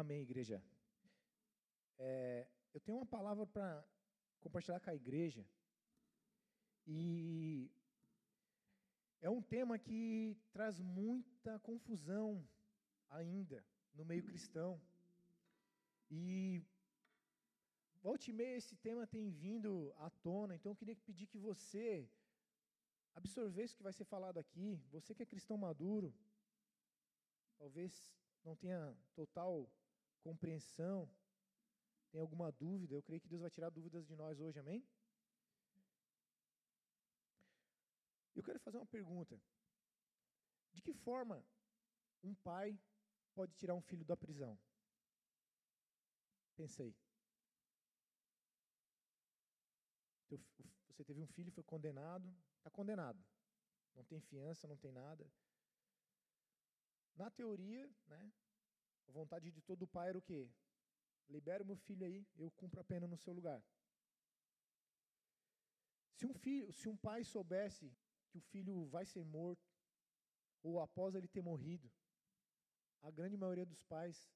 Amém, igreja. É, eu tenho uma palavra para compartilhar com a igreja. E é um tema que traz muita confusão ainda no meio cristão. E volte e meia esse tema tem vindo à tona, então eu queria pedir que você absorvesse o que vai ser falado aqui. Você que é cristão maduro, talvez não tenha total compreensão, tem alguma dúvida, eu creio que Deus vai tirar dúvidas de nós hoje, amém? Eu quero fazer uma pergunta. De que forma um pai pode tirar um filho da prisão? Pensei. Você teve um filho, foi condenado, está condenado. Não tem fiança, não tem nada. Na teoria, né, a vontade de todo pai era o quê? Libera o meu filho aí, eu cumpro a pena no seu lugar. Se um filho, se um pai soubesse que o filho vai ser morto ou após ele ter morrido, a grande maioria dos pais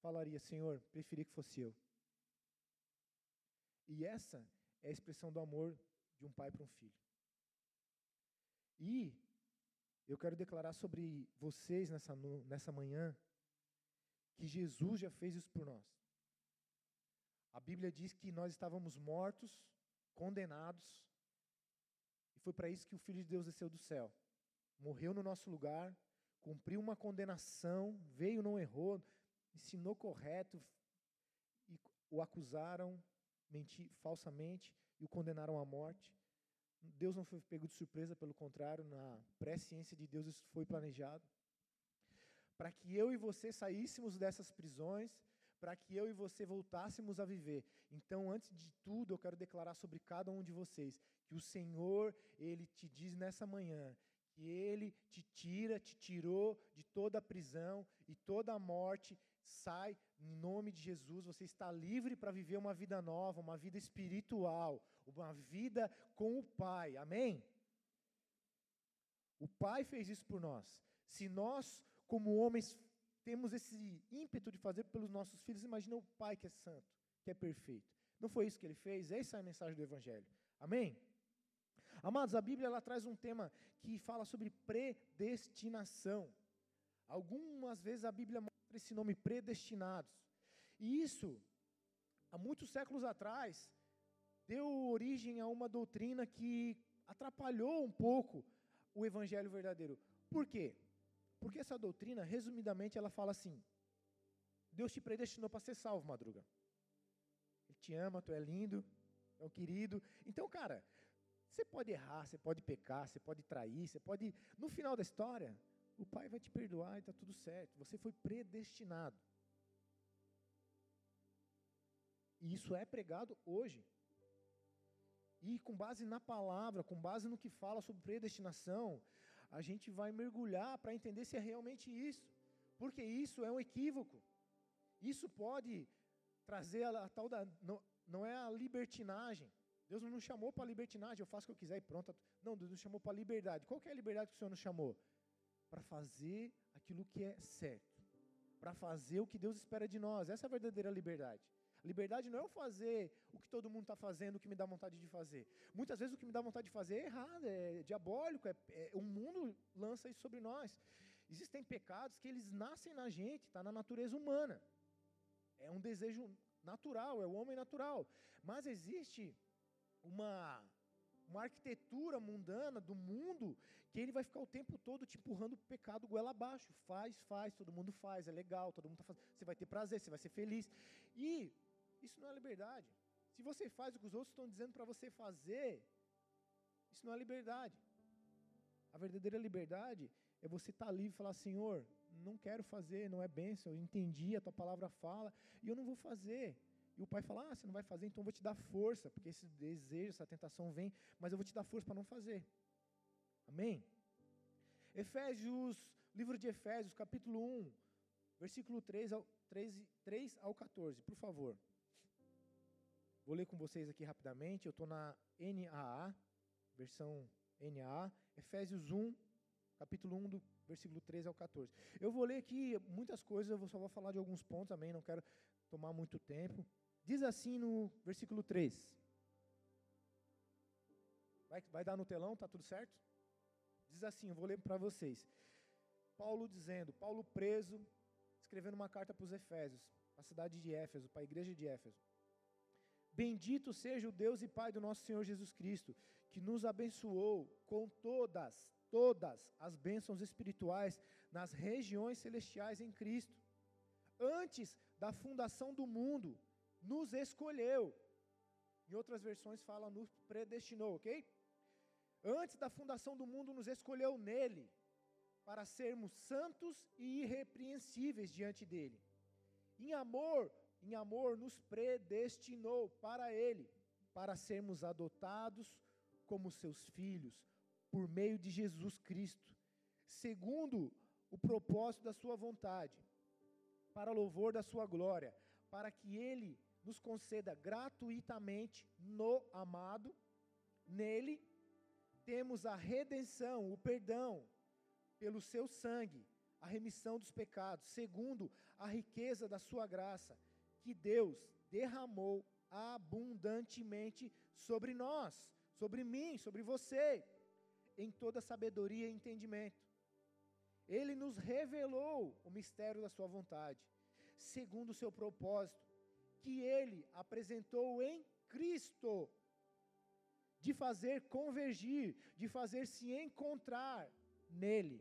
falaria: "Senhor, preferi que fosse eu". E essa é a expressão do amor de um pai para um filho. E eu quero declarar sobre vocês nessa, nessa manhã que Jesus já fez isso por nós. A Bíblia diz que nós estávamos mortos, condenados, e foi para isso que o Filho de Deus desceu do céu. Morreu no nosso lugar, cumpriu uma condenação, veio, não errou, ensinou correto, e o acusaram menti, falsamente e o condenaram à morte. Deus não foi pego de surpresa, pelo contrário, na presciência de Deus isso foi planejado. Para que eu e você saíssemos dessas prisões, para que eu e você voltássemos a viver. Então, antes de tudo, eu quero declarar sobre cada um de vocês que o Senhor, ele te diz nessa manhã que ele te tira, te tirou de toda a prisão e toda a morte. Sai em nome de Jesus, você está livre para viver uma vida nova, uma vida espiritual, uma vida com o Pai. Amém? O Pai fez isso por nós. Se nós, como homens, temos esse ímpeto de fazer pelos nossos filhos, imagina o Pai que é santo, que é perfeito. Não foi isso que ele fez? Essa é a mensagem do Evangelho. Amém? Amados, a Bíblia ela traz um tema que fala sobre predestinação. Algumas vezes a Bíblia mostra esse nome predestinados. E isso, há muitos séculos atrás, deu origem a uma doutrina que atrapalhou um pouco o evangelho verdadeiro. Por quê? Porque essa doutrina, resumidamente, ela fala assim: Deus te predestinou para ser salvo, madruga. Ele te ama, tu é lindo, é um querido. Então, cara, você pode errar, você pode pecar, você pode trair, você pode. No final da história, o Pai vai te perdoar e está tudo certo. Você foi predestinado. E isso é pregado hoje. E com base na palavra, com base no que fala sobre predestinação, a gente vai mergulhar para entender se é realmente isso. Porque isso é um equívoco. Isso pode trazer a, a tal da. Não, não é a libertinagem. Deus não nos chamou para libertinagem, eu faço o que eu quiser e pronto. Não, Deus nos chamou para liberdade. Qual é a liberdade que o Senhor nos chamou? Para fazer aquilo que é certo. Para fazer o que Deus espera de nós. Essa é a verdadeira liberdade. Liberdade não é eu fazer o que todo mundo está fazendo, o que me dá vontade de fazer. Muitas vezes o que me dá vontade de fazer é errado, é diabólico, é, é, o mundo lança isso sobre nós. Existem pecados que eles nascem na gente, está na natureza humana. É um desejo natural, é o homem natural. Mas existe uma, uma arquitetura mundana do mundo que ele vai ficar o tempo todo te empurrando o pecado goela abaixo. Faz, faz, todo mundo faz, é legal, todo mundo está fazendo. Você vai ter prazer, você vai ser feliz. E isso não é liberdade. Se você faz o que os outros estão dizendo para você fazer, isso não é liberdade. A verdadeira liberdade é você estar tá livre e falar: Senhor, não quero fazer, não é bênção, eu entendi, a tua palavra fala, e eu não vou fazer. E o pai fala: Ah, você não vai fazer, então eu vou te dar força, porque esse desejo, essa tentação vem, mas eu vou te dar força para não fazer. Amém? Efésios, livro de Efésios, capítulo 1, versículo 3 ao, 3, 3 ao 14, por favor. Vou ler com vocês aqui rapidamente. Eu estou na NAA, versão NAA, Efésios 1, capítulo 1, do versículo 13 ao 14. Eu vou ler aqui muitas coisas, eu só vou falar de alguns pontos também, não quero tomar muito tempo. Diz assim no versículo 3. Vai, vai dar no telão, tá tudo certo? Diz assim, eu vou ler para vocês. Paulo dizendo, Paulo preso, escrevendo uma carta para os Efésios, a cidade de Éfeso, para a igreja de Éfeso. Bendito seja o Deus e Pai do nosso Senhor Jesus Cristo, que nos abençoou com todas, todas as bênçãos espirituais nas regiões celestiais em Cristo. Antes da fundação do mundo, nos escolheu. Em outras versões fala nos predestinou, ok? Antes da fundação do mundo, nos escolheu nele, para sermos santos e irrepreensíveis diante dele. Em amor, em amor nos predestinou para ele, para sermos adotados como seus filhos, por meio de Jesus Cristo, segundo o propósito da sua vontade, para louvor da sua glória, para que ele nos conceda gratuitamente no amado, nele temos a redenção, o perdão, pelo seu sangue, a remissão dos pecados, segundo a riqueza da sua graça, que Deus derramou abundantemente sobre nós, sobre mim, sobre você, em toda sabedoria e entendimento. Ele nos revelou o mistério da sua vontade, segundo o seu propósito, que ele apresentou em Cristo de fazer convergir, de fazer se encontrar nele,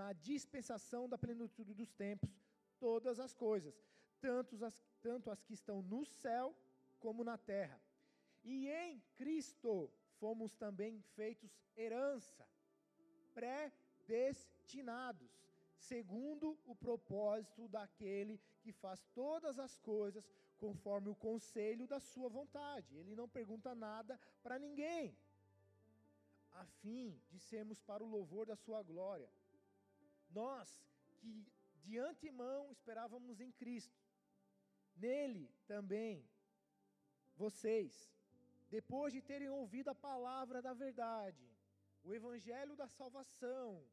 na dispensação da plenitude dos tempos, todas as coisas, tanto as, tanto as que estão no céu como na terra. E em Cristo fomos também feitos herança, predestinados, segundo o propósito daquele que faz todas as coisas conforme o conselho da sua vontade. Ele não pergunta nada para ninguém, a fim de sermos para o louvor da sua glória. Nós que de antemão esperávamos em Cristo, nele também, vocês, depois de terem ouvido a palavra da verdade, o evangelho da salvação,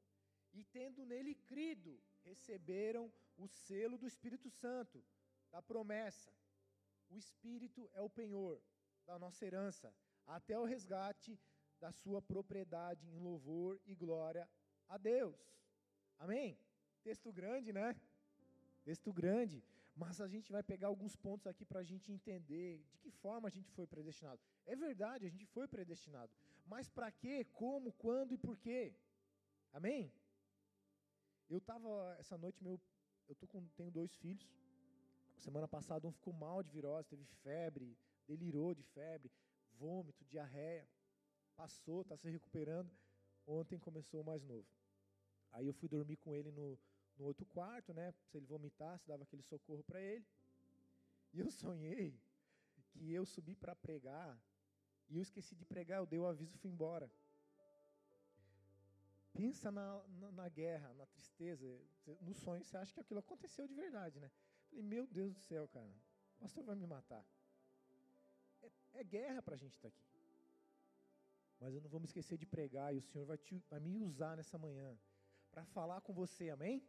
e tendo nele crido, receberam o selo do Espírito Santo, da promessa o Espírito é o penhor da nossa herança, até o resgate da sua propriedade em louvor e glória a Deus. Amém? Texto grande, né? Texto grande. Mas a gente vai pegar alguns pontos aqui para a gente entender de que forma a gente foi predestinado. É verdade, a gente foi predestinado. Mas para quê, como, quando e por quê? Amém? Eu estava, essa noite, meu, eu tô com, tenho dois filhos. Semana passada um ficou mal de virose, teve febre, delirou de febre, vômito, diarreia. Passou, está se recuperando. Ontem começou o mais novo. Aí eu fui dormir com ele no, no outro quarto, né? Se ele vomitasse, dava aquele socorro para ele. E eu sonhei que eu subi para pregar e eu esqueci de pregar, eu dei o aviso e fui embora. Pensa na, na, na, guerra, na tristeza. No sonho você acha que aquilo aconteceu de verdade, né? Falei, meu Deus do céu, cara, o pastor vai me matar. É, é guerra para a gente estar tá aqui. Mas eu não vou me esquecer de pregar e o Senhor vai, te, vai me usar nessa manhã para falar com você, amém?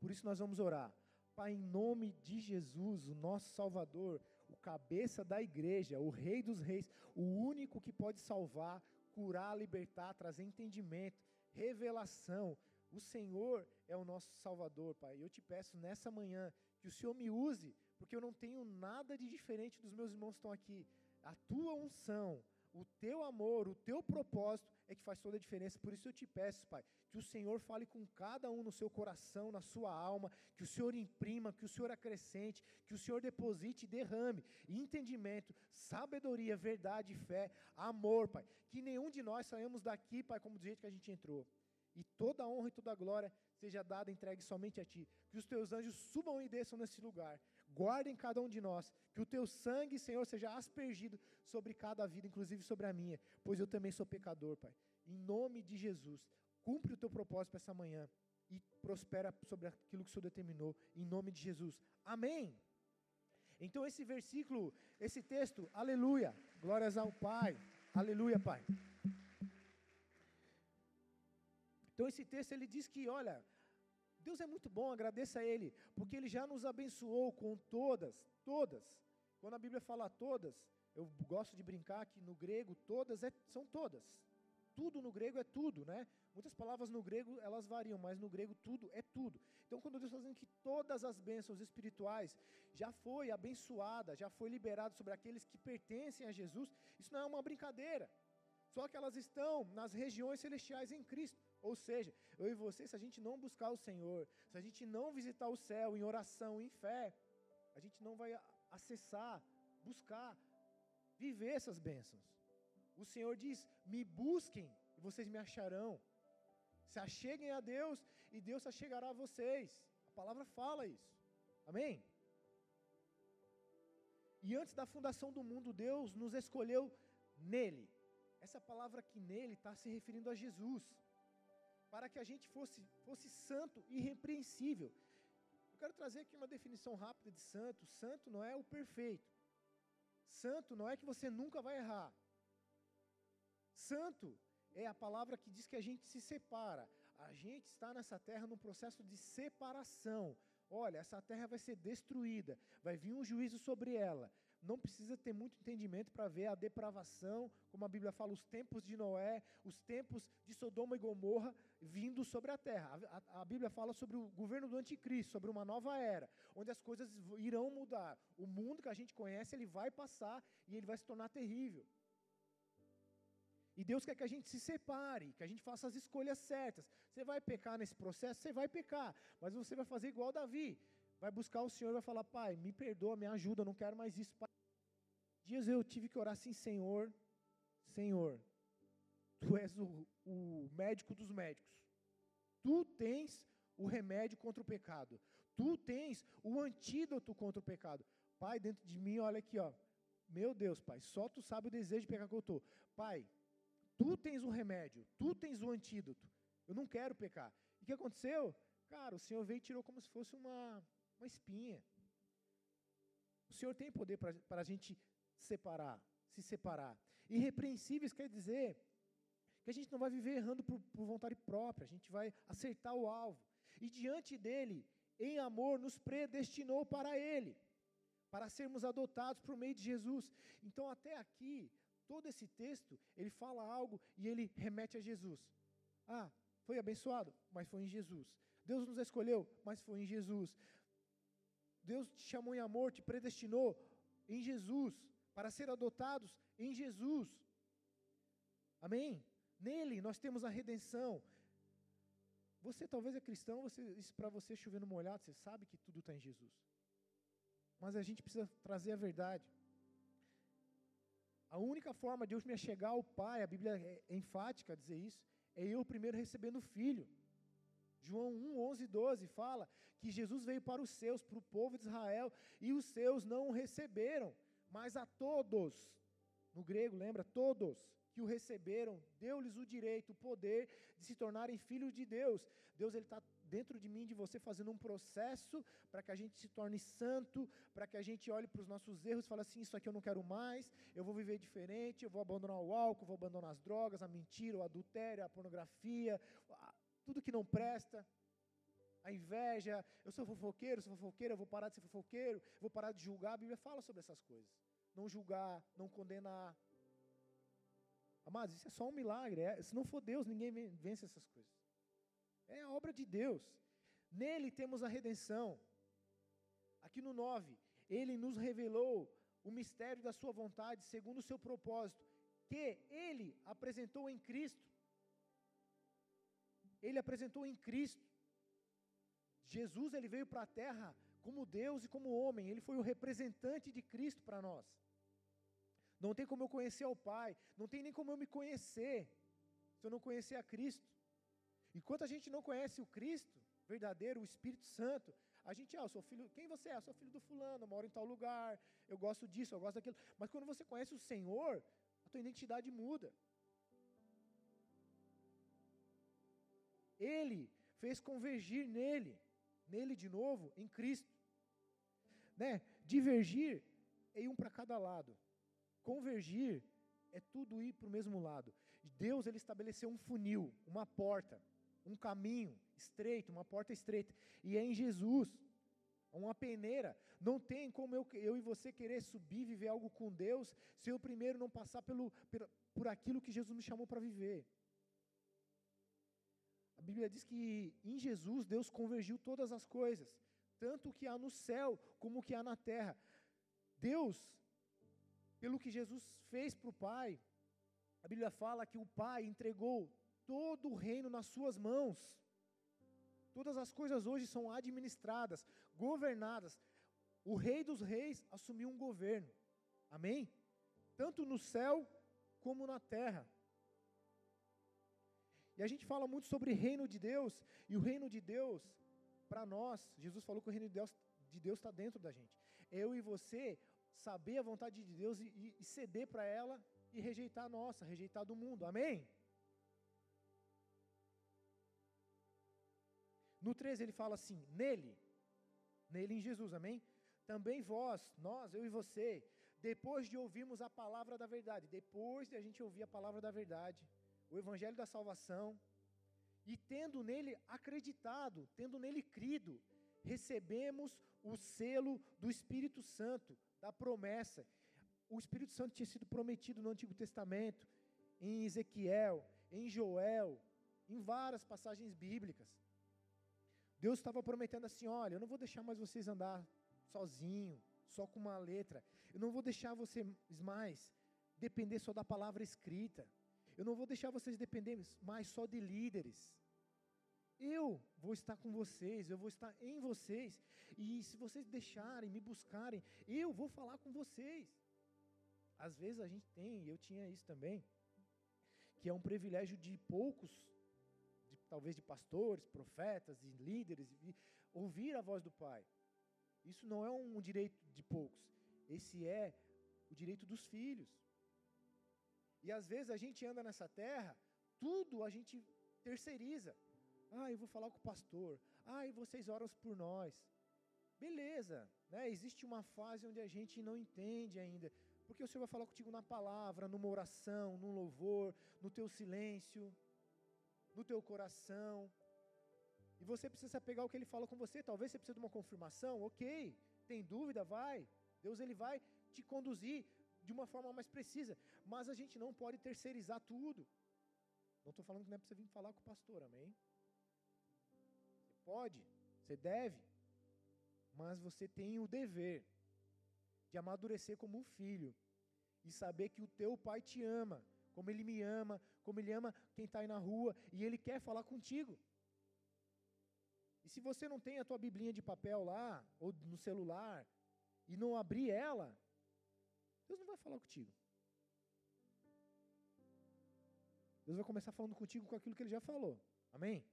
Por isso nós vamos orar. Pai, em nome de Jesus, o nosso Salvador, o cabeça da igreja, o Rei dos Reis, o único que pode salvar, curar, libertar, trazer entendimento, revelação. O Senhor é o nosso Salvador, Pai. Eu te peço nessa manhã que o Senhor me use, porque eu não tenho nada de diferente dos meus irmãos que estão aqui. A tua unção, o teu amor, o teu propósito é que faz toda a diferença. Por isso eu te peço, Pai, que o Senhor fale com cada um no seu coração, na sua alma, que o Senhor imprima, que o Senhor acrescente, que o Senhor deposite e derrame entendimento, sabedoria, verdade, fé, amor, Pai. Que nenhum de nós saímos daqui, Pai, como do jeito que a gente entrou. E toda a honra e toda a glória seja dada, entregue somente a Ti. Que os Teus anjos subam e desçam nesse lugar. Guardem cada um de nós. Que o Teu sangue, Senhor, seja aspergido sobre cada vida, inclusive sobre a minha. Pois eu também sou pecador, Pai. Em nome de Jesus, cumpre o Teu propósito essa manhã. E prospera sobre aquilo que o Senhor determinou. Em nome de Jesus. Amém. Então, esse versículo, esse texto, aleluia. Glórias ao Pai. Aleluia, Pai. Então esse texto ele diz que, olha, Deus é muito bom, agradeça a Ele, porque Ele já nos abençoou com todas, todas. Quando a Bíblia fala todas, eu gosto de brincar que no grego todas é, são todas. Tudo no grego é tudo, né? Muitas palavras no grego elas variam, mas no grego tudo é tudo. Então quando Deus está dizendo que todas as bênçãos espirituais já foi abençoada, já foi liberado sobre aqueles que pertencem a Jesus, isso não é uma brincadeira. Só que elas estão nas regiões celestiais em Cristo. Ou seja, eu e você, se a gente não buscar o Senhor, se a gente não visitar o céu em oração, em fé, a gente não vai acessar, buscar, viver essas bênçãos. O Senhor diz: me busquem e vocês me acharão. Se acheguem a Deus e Deus se achegará a vocês. A palavra fala isso. Amém? E antes da fundação do mundo, Deus nos escolheu nele. Essa palavra aqui nele está se referindo a Jesus. Para que a gente fosse, fosse santo e irrepreensível. Eu quero trazer aqui uma definição rápida de santo. Santo não é o perfeito. Santo não é que você nunca vai errar. Santo é a palavra que diz que a gente se separa. A gente está nessa terra num processo de separação. Olha, essa terra vai ser destruída, vai vir um juízo sobre ela. Não precisa ter muito entendimento para ver a depravação, como a Bíblia fala, os tempos de Noé, os tempos de Sodoma e Gomorra vindo sobre a terra. A, a, a Bíblia fala sobre o governo do anticristo, sobre uma nova era, onde as coisas irão mudar. O mundo que a gente conhece, ele vai passar e ele vai se tornar terrível. E Deus quer que a gente se separe, que a gente faça as escolhas certas. Você vai pecar nesse processo? Você vai pecar, mas você vai fazer igual Davi. Vai buscar o Senhor e vai falar: Pai, me perdoa, me ajuda, não quero mais isso. Pai. Dias eu tive que orar assim: Senhor, Senhor, Tu és o, o médico dos médicos. Tu tens o remédio contra o pecado. Tu tens o antídoto contra o pecado. Pai, dentro de mim, olha aqui, ó. Meu Deus, Pai, só Tu sabe o desejo de pecar que eu estou. Pai, Tu tens o remédio, tu tens o antídoto. Eu não quero pecar. E o que aconteceu? Cara, o Senhor veio e tirou como se fosse uma, uma espinha. O Senhor tem poder para a gente separar, se separar. Irrepreensíveis quer dizer que a gente não vai viver errando por, por vontade própria, a gente vai acertar o alvo. E diante dele, em amor, nos predestinou para ele, para sermos adotados por meio de Jesus. Então, até aqui, todo esse texto, ele fala algo e ele remete a Jesus. Ah, foi abençoado, mas foi em Jesus. Deus nos escolheu, mas foi em Jesus. Deus te chamou em amor, te predestinou em Jesus, para ser adotados em Jesus. Amém? Nele nós temos a redenção. Você talvez é cristão, você, isso para você chover no molhado, você sabe que tudo está em Jesus. Mas a gente precisa trazer a verdade. A única forma de eu me chegar ao Pai, a Bíblia é enfática a dizer isso, é eu primeiro recebendo o Filho. João 1, 11 e 12 fala que Jesus veio para os seus, para o povo de Israel, e os seus não o receberam, mas a todos, no grego, lembra? Todos que o receberam, deu-lhes o direito, o poder de se tornarem filhos de Deus. Deus está dentro de mim, de você, fazendo um processo para que a gente se torne santo, para que a gente olhe para os nossos erros e fale assim: Isso aqui eu não quero mais, eu vou viver diferente, eu vou abandonar o álcool, vou abandonar as drogas, a mentira, o adultério, a pornografia, tudo que não presta. A inveja, eu sou fofoqueiro, sou fofoqueiro, eu vou parar de ser fofoqueiro, vou parar de julgar. A Bíblia fala sobre essas coisas. Não julgar, não condenar. Amados, isso é só um milagre. É, se não for Deus, ninguém vence essas coisas. É a obra de Deus. Nele temos a redenção. Aqui no 9, ele nos revelou o mistério da sua vontade, segundo o seu propósito, que ele apresentou em Cristo. Ele apresentou em Cristo. Jesus ele veio para a terra como Deus e como homem, ele foi o representante de Cristo para nós. Não tem como eu conhecer o Pai, não tem nem como eu me conhecer se eu não conhecer a Cristo. Enquanto a gente não conhece o Cristo verdadeiro, o Espírito Santo, a gente, ah, eu sou filho, quem você é? Eu sou filho do fulano, eu moro em tal lugar, eu gosto disso, eu gosto daquilo. Mas quando você conhece o Senhor, a tua identidade muda. Ele fez convergir nele, nele de novo, em Cristo. Né? Divergir é um para cada lado. Convergir é tudo ir para o mesmo lado. Deus ele estabeleceu um funil, uma porta. Um caminho estreito, uma porta estreita, e é em Jesus. Uma peneira. Não tem como eu, eu e você querer subir, viver algo com Deus, se eu primeiro não passar pelo, por, por aquilo que Jesus me chamou para viver. A Bíblia diz que em Jesus Deus convergiu todas as coisas, tanto o que há no céu como o que há na terra. Deus, pelo que Jesus fez para o Pai, a Bíblia fala que o Pai entregou todo o reino nas suas mãos. Todas as coisas hoje são administradas, governadas. O Rei dos Reis assumiu um governo. Amém? Tanto no céu como na terra. E a gente fala muito sobre reino de Deus, e o reino de Deus, para nós, Jesus falou que o reino de Deus de está dentro da gente. Eu e você saber a vontade de Deus e, e ceder para ela e rejeitar a nossa, rejeitar do mundo. Amém? No 13 ele fala assim: nele, nele em Jesus, amém? Também vós, nós, eu e você, depois de ouvirmos a palavra da verdade, depois de a gente ouvir a palavra da verdade, o evangelho da salvação, e tendo nele acreditado, tendo nele crido, recebemos o selo do Espírito Santo, da promessa. O Espírito Santo tinha sido prometido no Antigo Testamento, em Ezequiel, em Joel, em várias passagens bíblicas. Deus estava prometendo assim: olha, eu não vou deixar mais vocês andar sozinho, só com uma letra. Eu não vou deixar vocês mais depender só da palavra escrita. Eu não vou deixar vocês depender mais só de líderes. Eu vou estar com vocês, eu vou estar em vocês. E se vocês deixarem, me buscarem, eu vou falar com vocês. Às vezes a gente tem, e eu tinha isso também, que é um privilégio de poucos talvez de pastores, profetas e líderes, e ouvir a voz do Pai. Isso não é um direito de poucos, esse é o direito dos filhos. E às vezes a gente anda nessa terra, tudo a gente terceiriza. Ah, eu vou falar com o pastor. Ah, e vocês oram por nós. Beleza, né? Existe uma fase onde a gente não entende ainda. Porque o Senhor vai falar contigo na palavra, numa oração, num louvor, no teu silêncio no teu coração. E você precisa pegar o que ele fala com você. Talvez você precise de uma confirmação, ok. Tem dúvida? Vai. Deus ele vai te conduzir de uma forma mais precisa. Mas a gente não pode terceirizar tudo. Não estou falando que não é para você vir falar com o pastor, amém? Você pode, você deve, mas você tem o dever de amadurecer como um filho e saber que o teu pai te ama como Ele me ama, como Ele ama quem está aí na rua, e Ele quer falar contigo. E se você não tem a tua biblinha de papel lá, ou no celular, e não abrir ela, Deus não vai falar contigo. Deus vai começar falando contigo com aquilo que Ele já falou. Amém?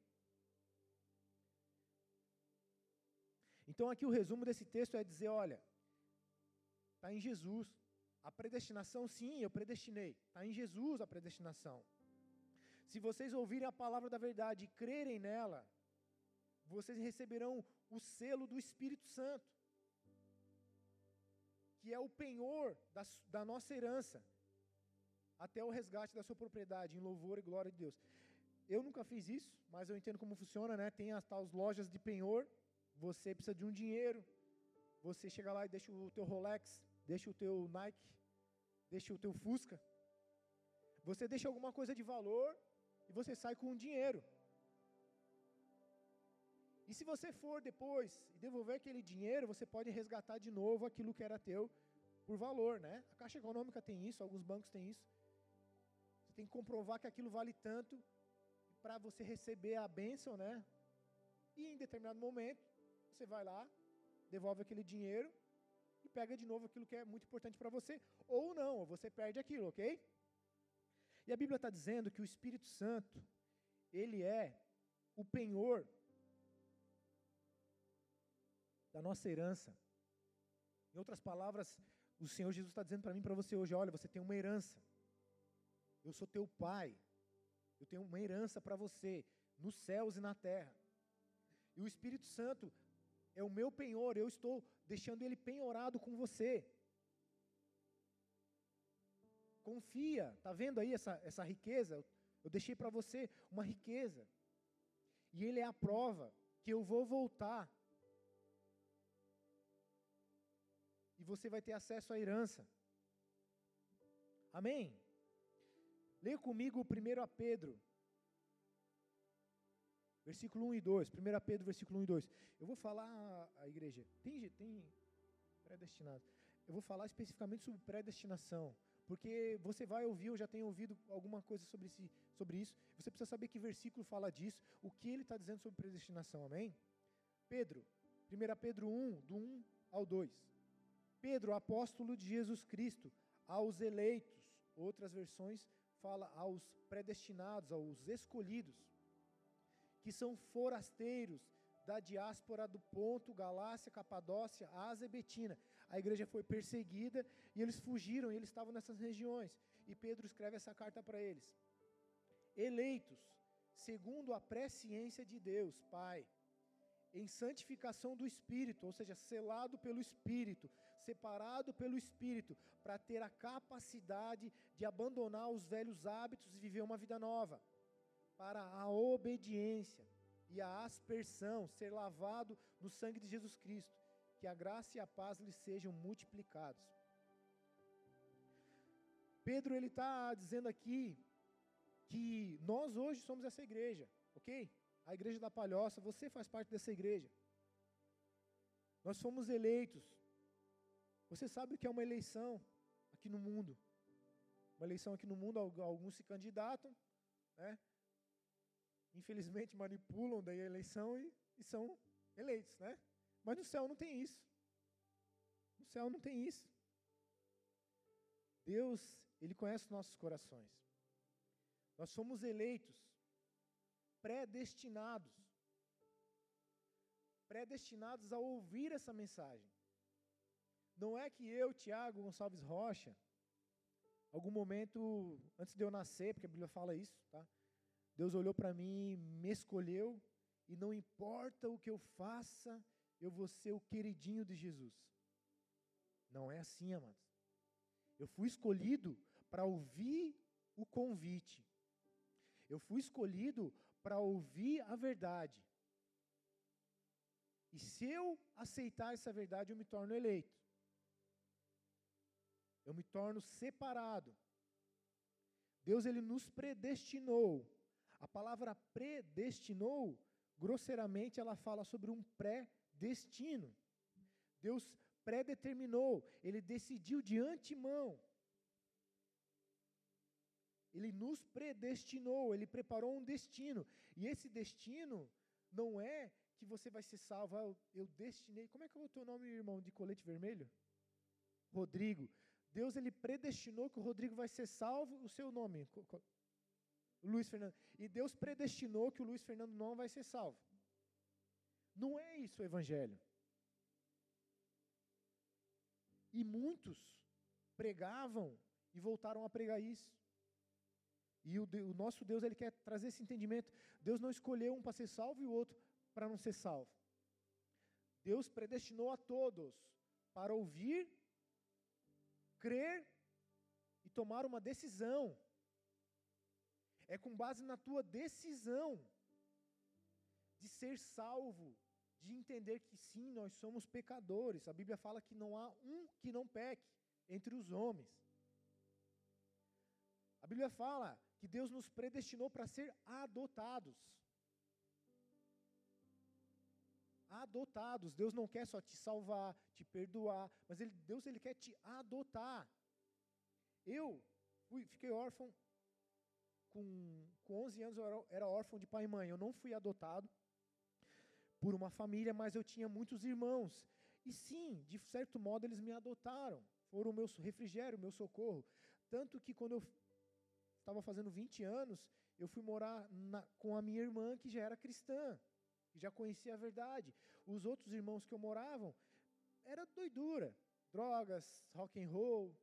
Então aqui o resumo desse texto é dizer, olha, está em Jesus. A predestinação, sim, eu predestinei. Está em Jesus a predestinação. Se vocês ouvirem a palavra da verdade e crerem nela, vocês receberão o selo do Espírito Santo, que é o penhor da, da nossa herança, até o resgate da sua propriedade, em louvor e glória de Deus. Eu nunca fiz isso, mas eu entendo como funciona, né? Tem as tais lojas de penhor, você precisa de um dinheiro, você chega lá e deixa o teu Rolex, deixa o teu Nike, deixa o teu Fusca. Você deixa alguma coisa de valor e você sai com um dinheiro. E se você for depois e devolver aquele dinheiro, você pode resgatar de novo aquilo que era teu por valor, né? A Caixa Econômica tem isso, alguns bancos têm isso. Você tem que comprovar que aquilo vale tanto para você receber a bênção, né? E em determinado momento, você vai lá, devolve aquele dinheiro e pega de novo aquilo que é muito importante para você, ou não, você perde aquilo, ok? E a Bíblia está dizendo que o Espírito Santo, ele é o penhor da nossa herança. Em outras palavras, o Senhor Jesus está dizendo para mim, para você hoje, olha, você tem uma herança. Eu sou teu pai. Eu tenho uma herança para você, nos céus e na terra. E o Espírito Santo é o meu penhor, eu estou deixando ele penhorado com você. Confia, está vendo aí essa, essa riqueza? Eu deixei para você uma riqueza. E ele é a prova que eu vou voltar. E você vai ter acesso à herança. Amém? Leia comigo o 1 Pedro, versículo 1 e 2. 1 Pedro, versículo 1 e 2. Eu vou falar a igreja. Tem, tem predestinado. Eu vou falar especificamente sobre predestinação. Porque você vai ouvir, eu já tenho ouvido alguma coisa sobre, si, sobre isso. Você precisa saber que versículo fala disso, o que ele está dizendo sobre predestinação, amém? Pedro, 1 Pedro 1, do 1 ao 2. Pedro, apóstolo de Jesus Cristo, aos eleitos. Outras versões fala aos predestinados, aos escolhidos, que são forasteiros da diáspora do Ponto, Galácia, Capadócia, Ásia e Betina. A igreja foi perseguida e eles fugiram, e eles estavam nessas regiões. E Pedro escreve essa carta para eles. Eleitos, segundo a presciência de Deus, Pai, em santificação do Espírito, ou seja, selado pelo Espírito, separado pelo Espírito, para ter a capacidade de abandonar os velhos hábitos e viver uma vida nova, para a obediência e a aspersão, ser lavado no sangue de Jesus Cristo, que a graça e a paz lhe sejam multiplicados. Pedro ele está dizendo aqui que nós hoje somos essa igreja, ok? A igreja da Palhoça, você faz parte dessa igreja. Nós fomos eleitos. Você sabe o que é uma eleição aqui no mundo? Uma eleição aqui no mundo, alguns se candidatam, né? infelizmente manipulam daí a eleição e, e são eleitos, né? Mas no céu não tem isso. No céu não tem isso. Deus, Ele conhece nossos corações. Nós somos eleitos, predestinados. Predestinados a ouvir essa mensagem. Não é que eu, Tiago Gonçalves Rocha, algum momento antes de eu nascer, porque a Bíblia fala isso, tá? Deus olhou para mim, me escolheu, e não importa o que eu faça, eu vou ser o queridinho de Jesus. Não é assim, amados. Eu fui escolhido para ouvir o convite. Eu fui escolhido para ouvir a verdade. E se eu aceitar essa verdade, eu me torno eleito. Eu me torno separado. Deus ele nos predestinou a palavra predestinou, grosseiramente, ela fala sobre um pré-destino. Deus predeterminou, ele decidiu de antemão. Ele nos predestinou, ele preparou um destino. E esse destino não é que você vai ser salvo. Ah, eu destinei. Como é que é o teu nome, irmão, de colete vermelho? Rodrigo. Deus ele predestinou que o Rodrigo vai ser salvo. O seu nome? Luiz Fernando. E Deus predestinou que o Luiz Fernando não vai ser salvo. Não é isso o evangelho. E muitos pregavam e voltaram a pregar isso. E o, o nosso Deus, ele quer trazer esse entendimento. Deus não escolheu um para ser salvo e o outro para não ser salvo. Deus predestinou a todos para ouvir, crer e tomar uma decisão é com base na tua decisão de ser salvo, de entender que sim, nós somos pecadores. A Bíblia fala que não há um que não peque entre os homens. A Bíblia fala que Deus nos predestinou para ser adotados. Adotados. Deus não quer só te salvar, te perdoar, mas ele, Deus ele quer te adotar. Eu fui, fiquei órfão com, com 11 anos eu era, era órfão de pai e mãe. Eu não fui adotado por uma família, mas eu tinha muitos irmãos. E sim, de certo modo eles me adotaram. Foram o meu refrigério, o meu socorro. Tanto que quando eu estava fazendo 20 anos, eu fui morar na, com a minha irmã, que já era cristã, que já conhecia a verdade. Os outros irmãos que eu moravam, era doidura. Drogas, rock and roll,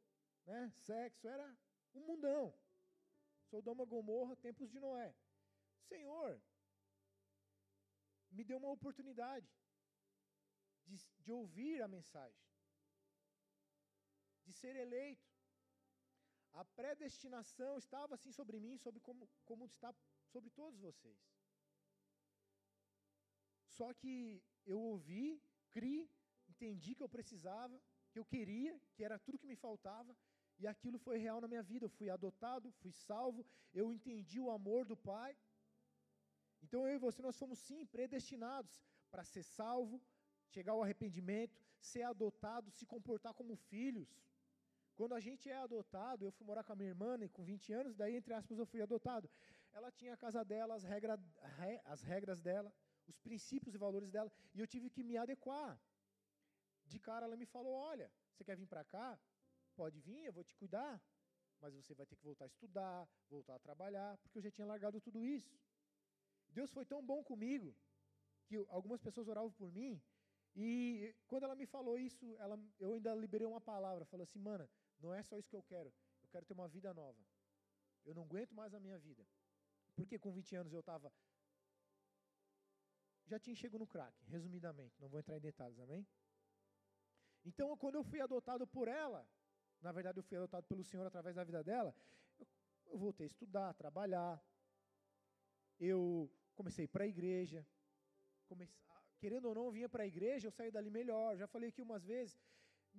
né, sexo, era um mundão. Sodoma, Gomorra, tempos de Noé. Senhor, me deu uma oportunidade de, de ouvir a mensagem, de ser eleito. A predestinação estava assim sobre mim, sobre como, como está sobre todos vocês. Só que eu ouvi, criei, entendi que eu precisava, que eu queria, que era tudo que me faltava, e aquilo foi real na minha vida. Eu fui adotado, fui salvo, eu entendi o amor do Pai. Então eu e você, nós fomos sim predestinados para ser salvo, chegar ao arrependimento, ser adotado, se comportar como filhos. Quando a gente é adotado, eu fui morar com a minha irmã né, com 20 anos, daí, entre aspas, eu fui adotado. Ela tinha a casa dela, as, regra, as regras dela, os princípios e valores dela, e eu tive que me adequar. De cara, ela me falou: Olha, você quer vir para cá? Pode vir, eu vou te cuidar, mas você vai ter que voltar a estudar, voltar a trabalhar, porque eu já tinha largado tudo isso. Deus foi tão bom comigo que algumas pessoas oravam por mim e quando ela me falou isso, ela, eu ainda liberei uma palavra, falou assim, mana, não é só isso que eu quero, eu quero ter uma vida nova. Eu não aguento mais a minha vida. Porque com 20 anos eu estava já tinha chego no crack, resumidamente, não vou entrar em detalhes, amém? Então, quando eu fui adotado por ela, na verdade eu fui adotado pelo Senhor através da vida dela, eu, eu voltei a estudar, a trabalhar, eu comecei para a igreja, comecei, querendo ou não, vinha para a igreja, eu saí dali melhor. Já falei aqui umas vezes,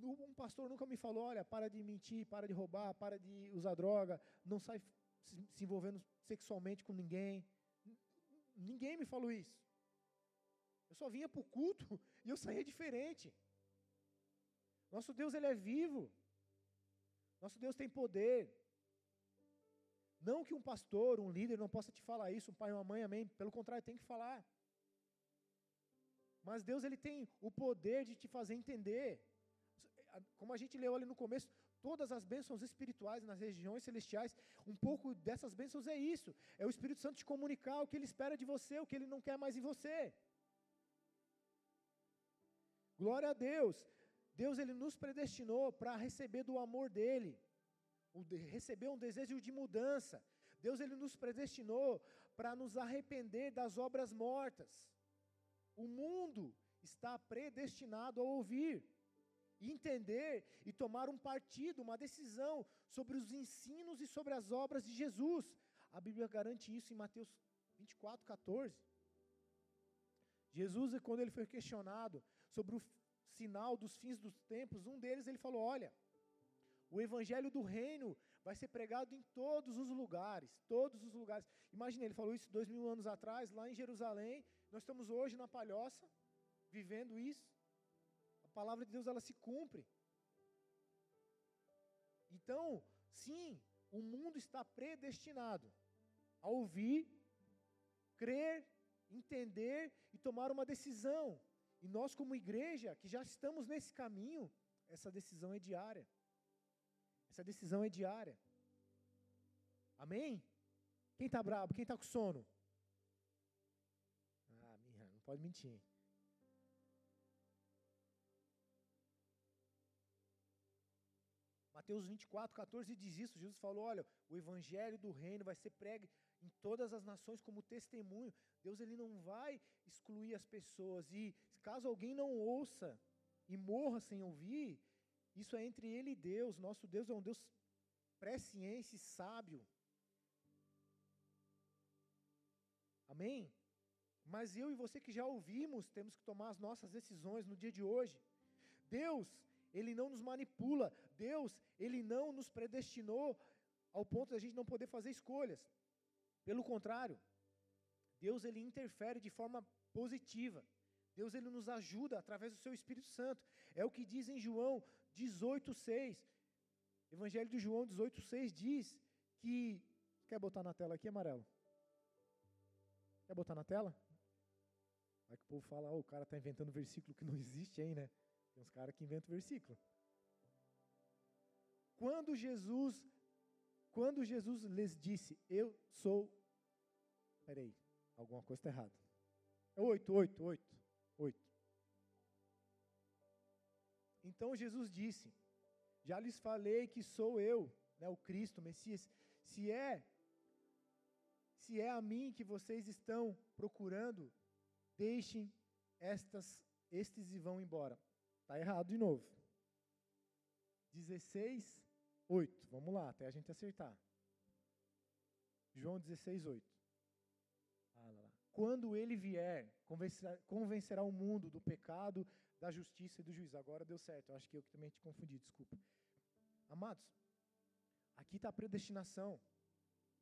um pastor nunca me falou, olha, para de mentir, para de roubar, para de usar droga, não sai se envolvendo sexualmente com ninguém. Ninguém me falou isso. Eu só vinha para o culto e eu saía diferente. Nosso Deus, Ele é vivo. Nosso Deus tem poder. Não que um pastor, um líder não possa te falar isso, um pai uma mãe, amém. Pelo contrário, tem que falar. Mas Deus ele tem o poder de te fazer entender. Como a gente leu ali no começo, todas as bênçãos espirituais nas regiões celestiais, um pouco dessas bênçãos é isso. É o Espírito Santo te comunicar o que ele espera de você, o que ele não quer mais em você. Glória a Deus. Deus ele nos predestinou para receber do amor dele receber um desejo de mudança. Deus ele nos predestinou para nos arrepender das obras mortas. O mundo está predestinado a ouvir, entender e tomar um partido, uma decisão sobre os ensinos e sobre as obras de Jesus. A Bíblia garante isso em Mateus 24, 14. Jesus, quando ele foi questionado sobre o sinal dos fins dos tempos, um deles ele falou: Olha, o evangelho do reino vai ser pregado em todos os lugares, todos os lugares. Imagine, ele falou isso dois mil anos atrás, lá em Jerusalém. Nós estamos hoje na Palhoça, vivendo isso. A palavra de Deus, ela se cumpre. Então, sim, o mundo está predestinado a ouvir, crer, entender e tomar uma decisão. E nós, como igreja, que já estamos nesse caminho, essa decisão é diária. Essa decisão é diária. Amém? Quem está bravo? Quem está com sono? Ah, minha, não pode mentir. Mateus 24, 14 diz isso. Jesus falou: olha, o evangelho do reino vai ser pregue em todas as nações como testemunho. Deus ele não vai excluir as pessoas. E caso alguém não ouça e morra sem ouvir, isso é entre ele e Deus. Nosso Deus é um Deus presciência e sábio. Amém? Mas eu e você que já ouvimos, temos que tomar as nossas decisões no dia de hoje. Deus, Ele não nos manipula. Deus, Ele não nos predestinou ao ponto de a gente não poder fazer escolhas. Pelo contrário, Deus, Ele interfere de forma positiva. Deus, Ele nos ajuda através do Seu Espírito Santo. É o que diz em João 18,6. Evangelho de João 18,6 diz que. Quer botar na tela aqui, amarelo? Quer botar na tela? Vai que o povo fala, oh, o cara está inventando versículo que não existe aí, né? Tem uns caras que inventam versículo. Quando Jesus, quando Jesus lhes disse, eu sou. Peraí, alguma coisa está errada. É oito, oito, oito, oito. Então Jesus disse: Já lhes falei que sou eu, né, o Cristo, o Messias. Se é se é a mim que vocês estão procurando, deixem estas estes e vão embora. Tá errado de novo. 16 8. Vamos lá, até a gente acertar. João 16 8. Ah, quando ele vier, convencerá, convencerá o mundo do pecado, da justiça e do juízo. Agora deu certo, eu acho que eu também te confundi, desculpa. Amados, aqui está a predestinação.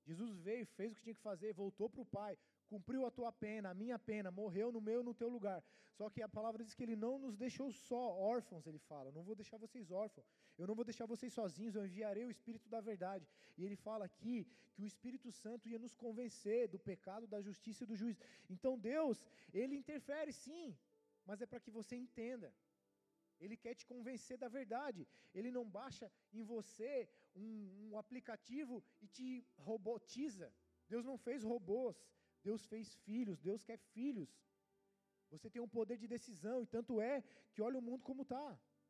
Jesus veio, fez o que tinha que fazer, voltou para o Pai, cumpriu a tua pena, a minha pena, morreu no meu, no teu lugar. Só que a palavra diz que ele não nos deixou só órfãos, ele fala, não vou deixar vocês órfãos, eu não vou deixar vocês sozinhos, eu enviarei o Espírito da verdade. E ele fala aqui que o Espírito Santo ia nos convencer do pecado, da justiça e do juízo. Então Deus, ele interfere sim, mas é para que você entenda. Ele quer te convencer da verdade. Ele não baixa em você um, um aplicativo e te robotiza. Deus não fez robôs. Deus fez filhos, Deus quer filhos. Você tem um poder de decisão, e tanto é que olha o mundo como está,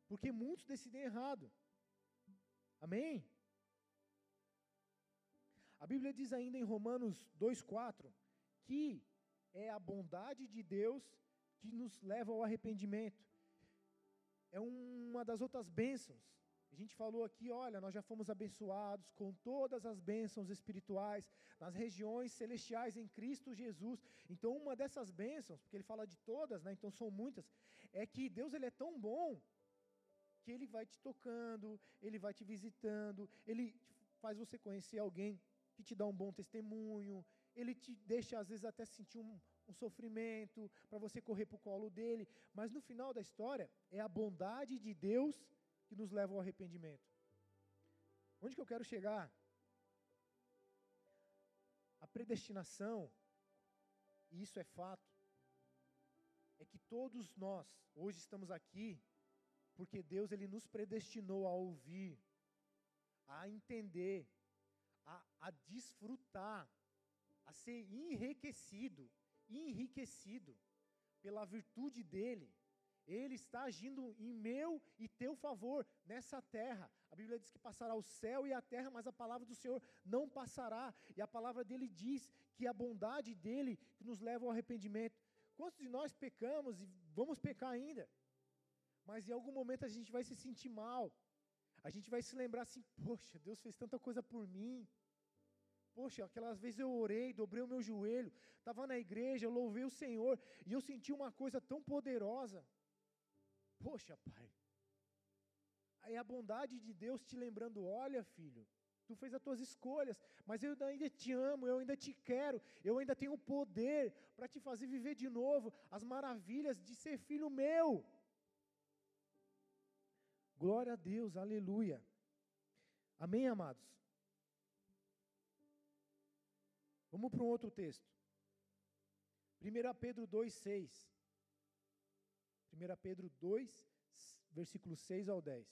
porque muitos decidem errado. Amém? A Bíblia diz ainda em Romanos 2,4 que é a bondade de Deus que nos leva ao arrependimento. É uma das outras bênçãos a gente falou aqui, olha, nós já fomos abençoados com todas as bênçãos espirituais nas regiões celestiais em Cristo Jesus. Então, uma dessas bênçãos, porque ele fala de todas, né? Então são muitas, é que Deus ele é tão bom que ele vai te tocando, ele vai te visitando, ele faz você conhecer alguém que te dá um bom testemunho, ele te deixa às vezes até sentir um, um sofrimento para você correr para o colo dele, mas no final da história é a bondade de Deus que nos levam ao arrependimento. Onde que eu quero chegar? A predestinação, e isso é fato, é que todos nós hoje estamos aqui porque Deus ele nos predestinou a ouvir, a entender, a, a desfrutar, a ser enriquecido, enriquecido pela virtude dele, ele está agindo em meu e teu favor nessa terra. A Bíblia diz que passará o céu e a terra, mas a palavra do Senhor não passará. E a palavra dele diz que a bondade dele que nos leva ao arrependimento. Quantos de nós pecamos e vamos pecar ainda? Mas em algum momento a gente vai se sentir mal. A gente vai se lembrar assim: poxa, Deus fez tanta coisa por mim. Poxa, aquelas vezes eu orei, dobrei o meu joelho, estava na igreja, eu louvei o Senhor e eu senti uma coisa tão poderosa. Poxa, pai. Aí a bondade de Deus te lembrando: olha, filho, tu fez as tuas escolhas, mas eu ainda te amo, eu ainda te quero, eu ainda tenho poder para te fazer viver de novo as maravilhas de ser filho meu. Glória a Deus, aleluia. Amém, amados? Vamos para um outro texto. 1 Pedro 2,6. 1 Pedro 2, versículos 6 ao 10.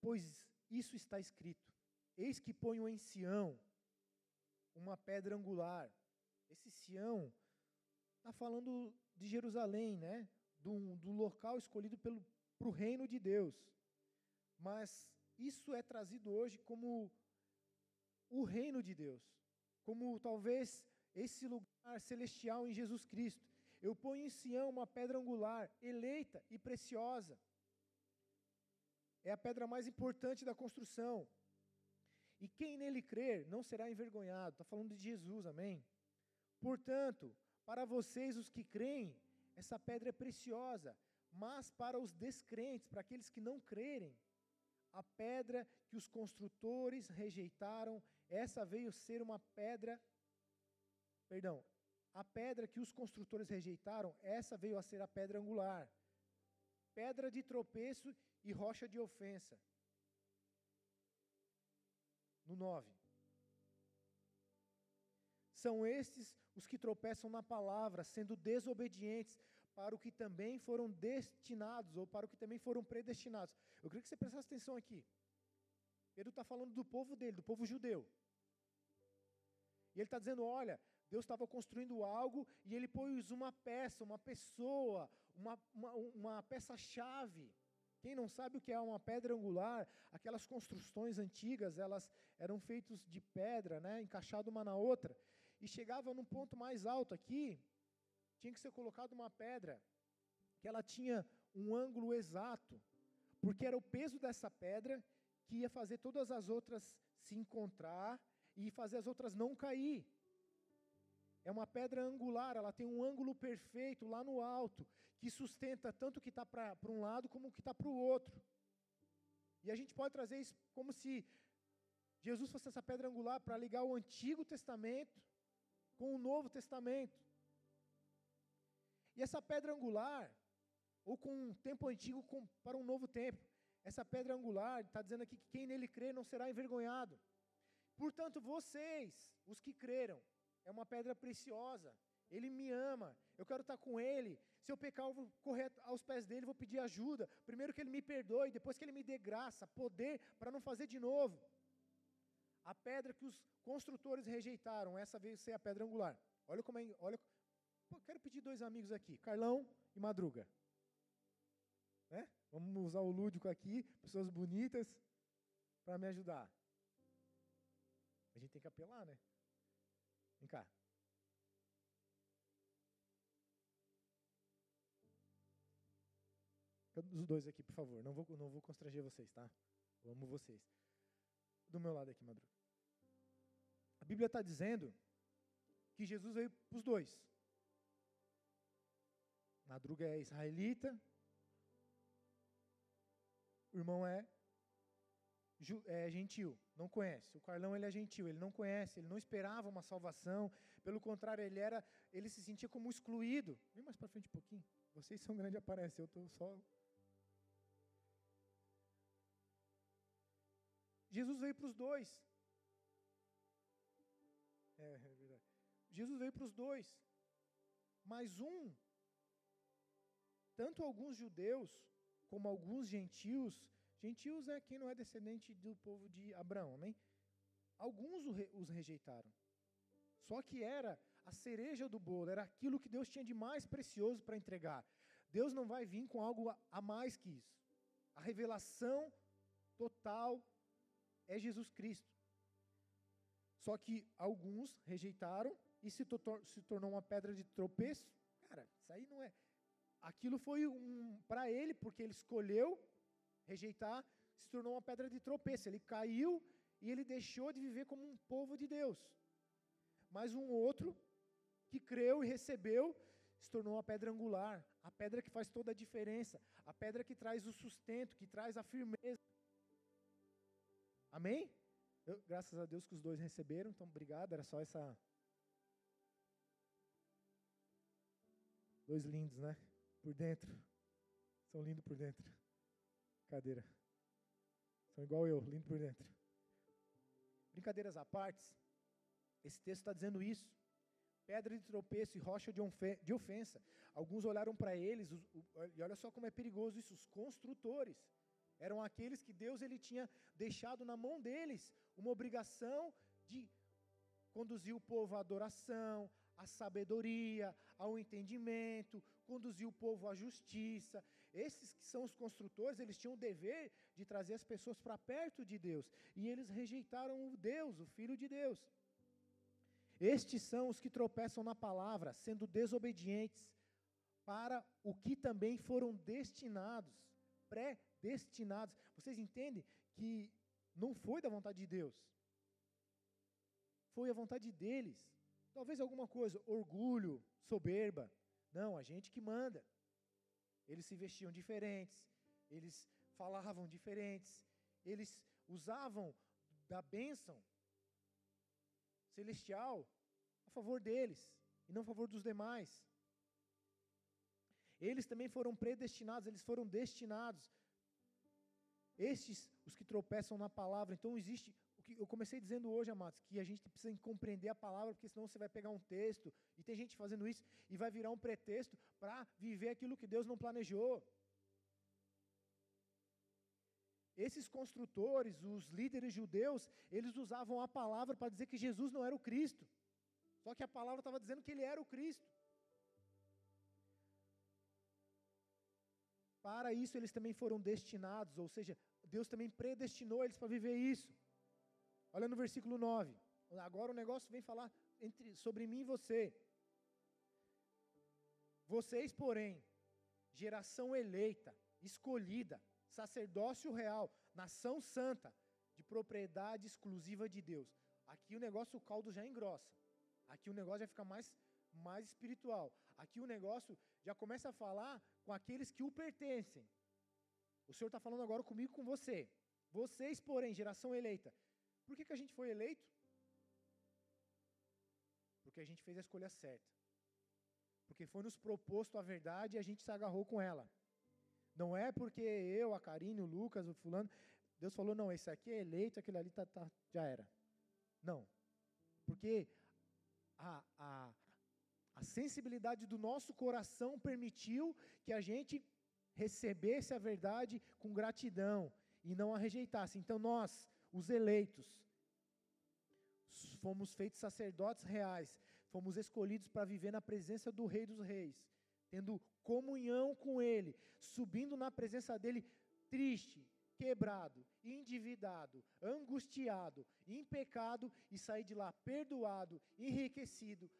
Pois isso está escrito: Eis que ponho em Sião uma pedra angular. Esse Sião está falando de Jerusalém, né? Do, do local escolhido para o reino de Deus. Mas isso é trazido hoje como o reino de Deus como talvez esse lugar celestial em Jesus Cristo. Eu ponho em Sião uma pedra angular, eleita e preciosa. É a pedra mais importante da construção. E quem nele crer não será envergonhado. Está falando de Jesus, amém? Portanto, para vocês, os que creem, essa pedra é preciosa. Mas para os descrentes, para aqueles que não crerem, a pedra que os construtores rejeitaram essa veio ser uma pedra, perdão, a pedra que os construtores rejeitaram, essa veio a ser a pedra angular, pedra de tropeço e rocha de ofensa. No 9. São estes os que tropeçam na palavra, sendo desobedientes para o que também foram destinados, ou para o que também foram predestinados. Eu queria que você prestasse atenção aqui. Pedro está falando do povo dele, do povo judeu. E ele está dizendo: olha, Deus estava construindo algo e ele pôs uma peça, uma pessoa, uma, uma, uma peça-chave. Quem não sabe o que é uma pedra angular, aquelas construções antigas, elas eram feitas de pedra, né, encaixado uma na outra, e chegava num ponto mais alto aqui, tinha que ser colocado uma pedra que ela tinha um ângulo exato, porque era o peso dessa pedra que ia fazer todas as outras se encontrar e fazer as outras não cair. É uma pedra angular, ela tem um ângulo perfeito lá no alto, que sustenta tanto o que está para um lado como o que está para o outro. E a gente pode trazer isso como se Jesus fosse essa pedra angular para ligar o Antigo Testamento com o Novo Testamento. E essa pedra angular, ou com um tempo antigo com, para um novo tempo, essa pedra angular está dizendo aqui que quem nele crê não será envergonhado. Portanto, vocês, os que creram, é uma pedra preciosa. Ele me ama. Eu quero estar com ele. Se eu pecar, eu vou correr aos pés dele, vou pedir ajuda. Primeiro que ele me perdoe, depois que ele me dê graça, poder para não fazer de novo. A pedra que os construtores rejeitaram, essa veio ser a pedra angular. Olha como é, olha, quero pedir dois amigos aqui, Carlão e Madruga. Né? Vamos usar o lúdico aqui, pessoas bonitas, para me ajudar. A gente tem que apelar, né? Vem cá. Os dois aqui, por favor. Não vou, não vou constranger vocês, tá? Eu amo vocês. Do meu lado aqui, Madruga. A Bíblia está dizendo que Jesus veio para os dois. Madruga é israelita. O irmão é, é gentil, não conhece. O Carlão ele é gentil, ele não conhece, ele não esperava uma salvação. Pelo contrário, ele era, ele se sentia como excluído. Vem mais para frente um pouquinho. Vocês são grandes aparecem, eu estou só Jesus veio para os dois. É, é verdade. Jesus veio para os dois. Mas um, tanto alguns judeus como alguns gentios, gentios é quem não é descendente do povo de Abraão, amém? Alguns os rejeitaram. Só que era a cereja do bolo, era aquilo que Deus tinha de mais precioso para entregar. Deus não vai vir com algo a mais que isso. A revelação total é Jesus Cristo. Só que alguns rejeitaram e se, se tornou uma pedra de tropeço. Cara, isso aí não é. Aquilo foi um para ele, porque ele escolheu rejeitar, se tornou uma pedra de tropeço. Ele caiu e ele deixou de viver como um povo de Deus. Mas um outro que creu e recebeu se tornou uma pedra angular, a pedra que faz toda a diferença, a pedra que traz o sustento, que traz a firmeza. Amém? Eu, graças a Deus que os dois receberam, então obrigado, era só essa. Dois lindos, né? Por dentro. São lindos por dentro. Cadeira. São igual eu, lindo por dentro. Brincadeiras à parte, esse texto está dizendo isso. Pedra de tropeço e rocha de ofensa. Alguns olharam para eles, e olha só como é perigoso isso, os construtores eram aqueles que Deus ele tinha deixado na mão deles uma obrigação de conduzir o povo à adoração, à sabedoria, ao entendimento, conduzir o povo à justiça. Esses que são os construtores, eles tinham o dever de trazer as pessoas para perto de Deus, e eles rejeitaram o Deus, o Filho de Deus. Estes são os que tropeçam na palavra, sendo desobedientes para o que também foram destinados, pré destinados. Vocês entendem que não foi da vontade de Deus, foi a vontade deles. Talvez alguma coisa, orgulho, soberba. Não, a gente que manda. Eles se vestiam diferentes, eles falavam diferentes, eles usavam da bênção celestial a favor deles e não a favor dos demais. Eles também foram predestinados, eles foram destinados estes, os que tropeçam na palavra. Então existe, que eu comecei dizendo hoje, amados, que a gente precisa compreender a palavra, porque senão você vai pegar um texto, e tem gente fazendo isso, e vai virar um pretexto para viver aquilo que Deus não planejou. Esses construtores, os líderes judeus, eles usavam a palavra para dizer que Jesus não era o Cristo. Só que a palavra estava dizendo que ele era o Cristo. Para isso eles também foram destinados, ou seja, Deus também predestinou eles para viver isso. Olha no versículo 9. Agora o negócio vem falar entre, sobre mim e você. Vocês, porém, geração eleita, escolhida, sacerdócio real, nação santa, de propriedade exclusiva de Deus. Aqui o negócio, o caldo já engrossa. Aqui o negócio já fica mais, mais espiritual. Aqui o negócio já começa a falar com aqueles que o pertencem. O Senhor está falando agora comigo, com você. Vocês, porém, geração eleita. Por que, que a gente foi eleito? Porque a gente fez a escolha certa. Porque foi nos proposto a verdade e a gente se agarrou com ela. Não é porque eu, a Karine, o Lucas, o fulano, Deus falou, não, esse aqui é eleito, aquele ali tá, tá, já era. Não. Porque a, a, a sensibilidade do nosso coração permitiu que a gente recebesse a verdade com gratidão e não a rejeitasse. Então nós, os eleitos, fomos feitos sacerdotes reais, fomos escolhidos para viver na presença do Rei dos Reis, tendo comunhão com Ele, subindo na presença dEle triste, quebrado, endividado, angustiado, em pecado e sair de lá perdoado, enriquecido,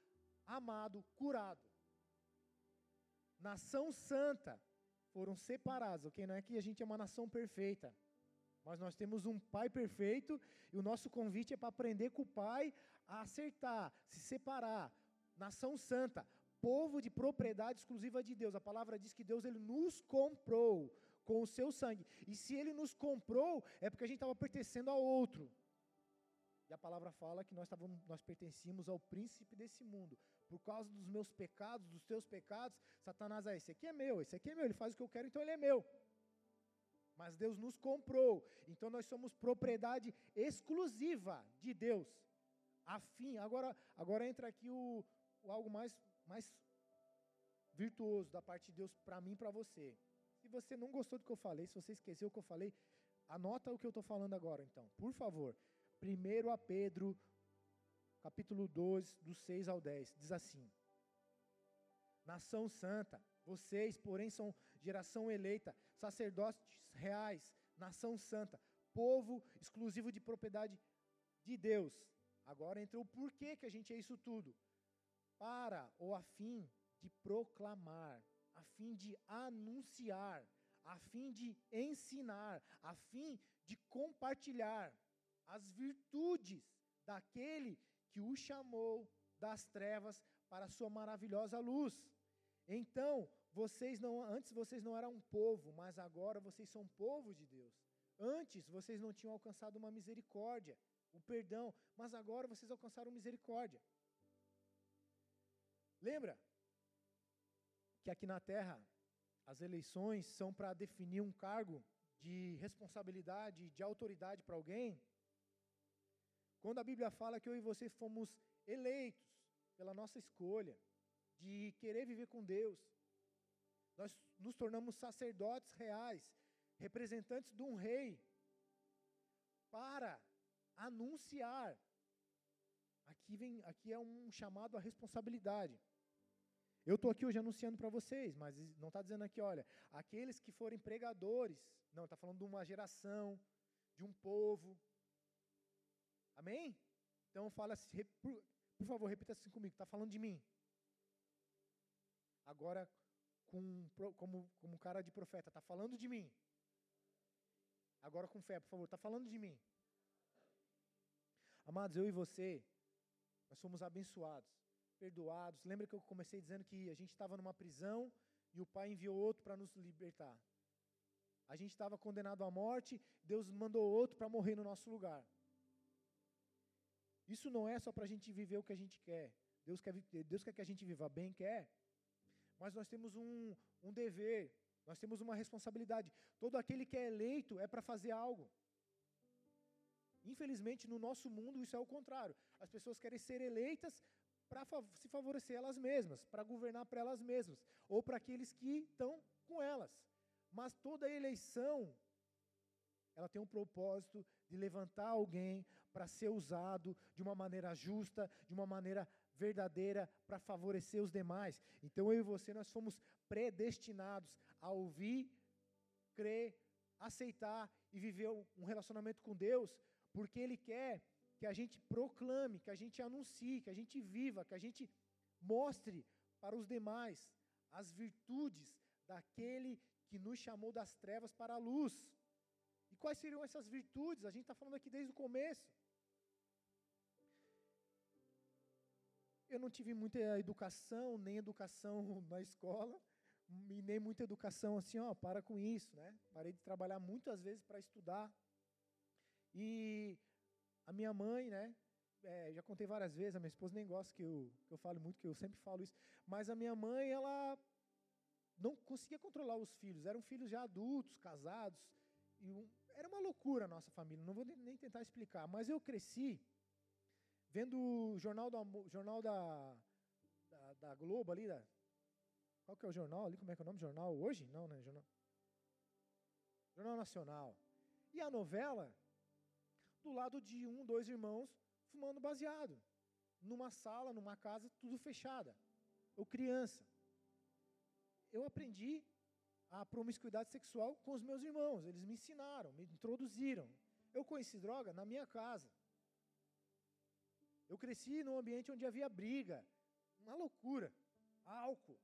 amado, curado. Nação santa foram separados, ok? Não é que a gente é uma nação perfeita, mas nós temos um Pai perfeito e o nosso convite é para aprender com o Pai a acertar, se separar. Nação santa, povo de propriedade exclusiva de Deus. A palavra diz que Deus ele nos comprou com o seu sangue. E se ele nos comprou, é porque a gente estava pertencendo a outro. E a palavra fala que nós, távamos, nós pertencíamos ao príncipe desse mundo. Por causa dos meus pecados, dos teus pecados, Satanás, ah, esse aqui é meu, esse aqui é meu, ele faz o que eu quero, então ele é meu. Mas Deus nos comprou, então nós somos propriedade exclusiva de Deus. Afim, agora, agora entra aqui o, o algo mais, mais virtuoso da parte de Deus para mim e para você. Se você não gostou do que eu falei, se você esqueceu o que eu falei, anota o que eu estou falando agora, então, por favor. 1 a Pedro, capítulo 2, do 6 ao 10, diz assim: Nação santa, vocês, porém, são geração eleita, sacerdotes reais, nação santa, povo exclusivo de propriedade de Deus. Agora entra o porquê que a gente é isso tudo. Para ou a fim de proclamar, a fim de anunciar, a fim de ensinar, a fim de compartilhar as virtudes daquele que o chamou das trevas para a sua maravilhosa luz. Então, vocês não, antes vocês não eram um povo, mas agora vocês são povo de Deus. Antes vocês não tinham alcançado uma misericórdia, o perdão, mas agora vocês alcançaram misericórdia. Lembra que aqui na terra as eleições são para definir um cargo de responsabilidade, de autoridade para alguém? Quando a Bíblia fala que eu e você fomos eleitos pela nossa escolha de querer viver com Deus, nós nos tornamos sacerdotes reais, representantes de um rei, para anunciar. Aqui, vem, aqui é um chamado à responsabilidade. Eu estou aqui hoje anunciando para vocês, mas não está dizendo aqui, olha, aqueles que forem pregadores. Não, está falando de uma geração, de um povo. Amém? Então fala assim, por, por favor, repita assim comigo, está falando de mim. Agora, com, como, como cara de profeta, está falando de mim. Agora com fé, por favor, está falando de mim. Amados, eu e você, nós somos abençoados, perdoados. Lembra que eu comecei dizendo que a gente estava numa prisão e o Pai enviou outro para nos libertar. A gente estava condenado à morte, Deus mandou outro para morrer no nosso lugar. Isso não é só para a gente viver o que a gente quer. Deus quer, Deus quer que a gente viva bem, quer. Mas nós temos um, um dever, nós temos uma responsabilidade. Todo aquele que é eleito é para fazer algo. Infelizmente, no nosso mundo, isso é o contrário. As pessoas querem ser eleitas para se favorecer elas mesmas, para governar para elas mesmas, ou para aqueles que estão com elas. Mas toda eleição, ela tem um propósito de levantar alguém para ser usado de uma maneira justa, de uma maneira verdadeira para favorecer os demais. Então eu e você nós fomos predestinados a ouvir, crer, aceitar e viver um relacionamento com Deus porque Ele quer que a gente proclame, que a gente anuncie, que a gente viva, que a gente mostre para os demais as virtudes daquele que nos chamou das trevas para a luz. E quais seriam essas virtudes? A gente está falando aqui desde o começo. Eu não tive muita educação, nem educação na escola, e nem muita educação assim, ó, para com isso, né? Parei de trabalhar muitas vezes para estudar. E a minha mãe, né? É, já contei várias vezes, a minha esposa nem gosta que eu, que eu fale muito, que eu sempre falo isso, mas a minha mãe, ela não conseguia controlar os filhos, eram filhos já adultos, casados, um, era uma loucura a nossa família, não vou nem tentar explicar, mas eu cresci vendo o jornal, do, jornal da, da, da, Globo ali, da, qual que é o jornal ali, como é que é o nome do jornal? Hoje? Não, né? Jornal, jornal Nacional. E a novela, do lado de um, dois irmãos fumando baseado, numa sala, numa casa, tudo fechada. Eu criança. Eu aprendi a promiscuidade sexual com os meus irmãos. Eles me ensinaram, me introduziram. Eu conheci droga na minha casa. Eu cresci num ambiente onde havia briga, uma loucura, álcool.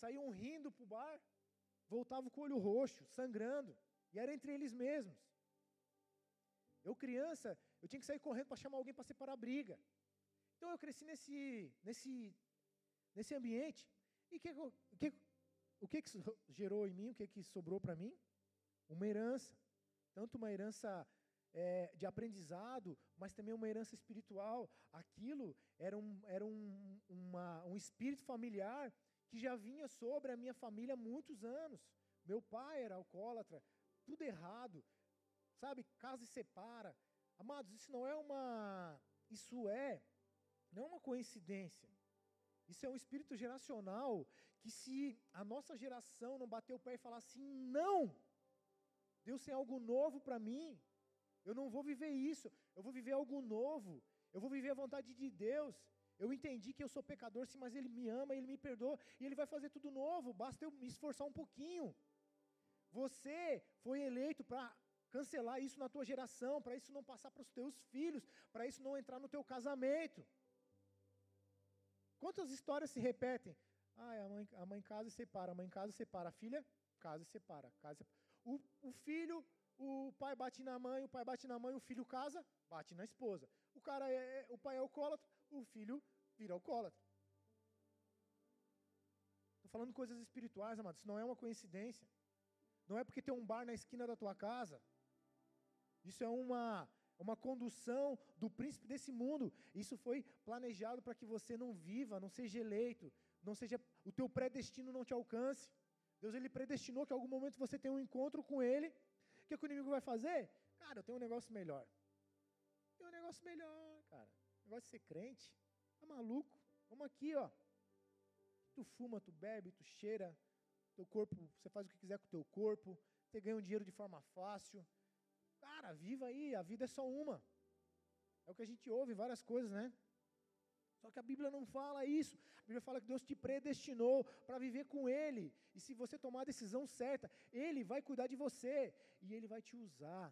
Saíam rindo para o bar, voltavam com o olho roxo, sangrando, e era entre eles mesmos. Eu, criança, eu tinha que sair correndo para chamar alguém para separar a briga. Então eu cresci nesse, nesse, nesse ambiente. E que, que, o que, que gerou em mim, o que, que sobrou para mim? Uma herança. Tanto uma herança é, de aprendizado, mas também uma herança espiritual. Aquilo era, um, era um, uma, um espírito familiar que já vinha sobre a minha família há muitos anos. Meu pai era alcoólatra, tudo errado, sabe? Casa e separa. Amados, isso não é uma. Isso é. Não é uma coincidência. Isso é um espírito geracional que se a nossa geração não bater o pé e falar assim, não, Deus tem algo novo para mim, eu não vou viver isso, eu vou viver algo novo, eu vou viver a vontade de Deus. Eu entendi que eu sou pecador, sim, mas Ele me ama, Ele me perdoa, e Ele vai fazer tudo novo, basta eu me esforçar um pouquinho. Você foi eleito para cancelar isso na tua geração, para isso não passar para os teus filhos, para isso não entrar no teu casamento. Quantas histórias se repetem? Ah, a mãe, a mãe casa e separa, a mãe casa e separa, a filha casa e separa, casa e separa. O, o filho, o pai bate na mãe, o pai bate na mãe, o filho casa, bate na esposa. O cara é, é o pai é alcoólatra, o filho vira alcoólatra. Estou falando coisas espirituais, amados, isso não é uma coincidência. Não é porque tem um bar na esquina da tua casa. Isso é uma uma condução do príncipe desse mundo. Isso foi planejado para que você não viva, não seja eleito, não seja o teu predestino não te alcance. Deus ele predestinou que em algum momento você tenha um encontro com ele. O que, é que o inimigo vai fazer? Cara, eu tenho um negócio melhor. Tem um negócio melhor, cara. Negócio de ser crente. Tá maluco? Vamos aqui, ó. Tu fuma, tu bebe, tu cheira, teu corpo, você faz o que quiser com o teu corpo, você ganha um dinheiro de forma fácil, Cara, viva aí, a vida é só uma. É o que a gente ouve várias coisas, né? Só que a Bíblia não fala isso. A Bíblia fala que Deus te predestinou para viver com Ele. E se você tomar a decisão certa, Ele vai cuidar de você e Ele vai te usar.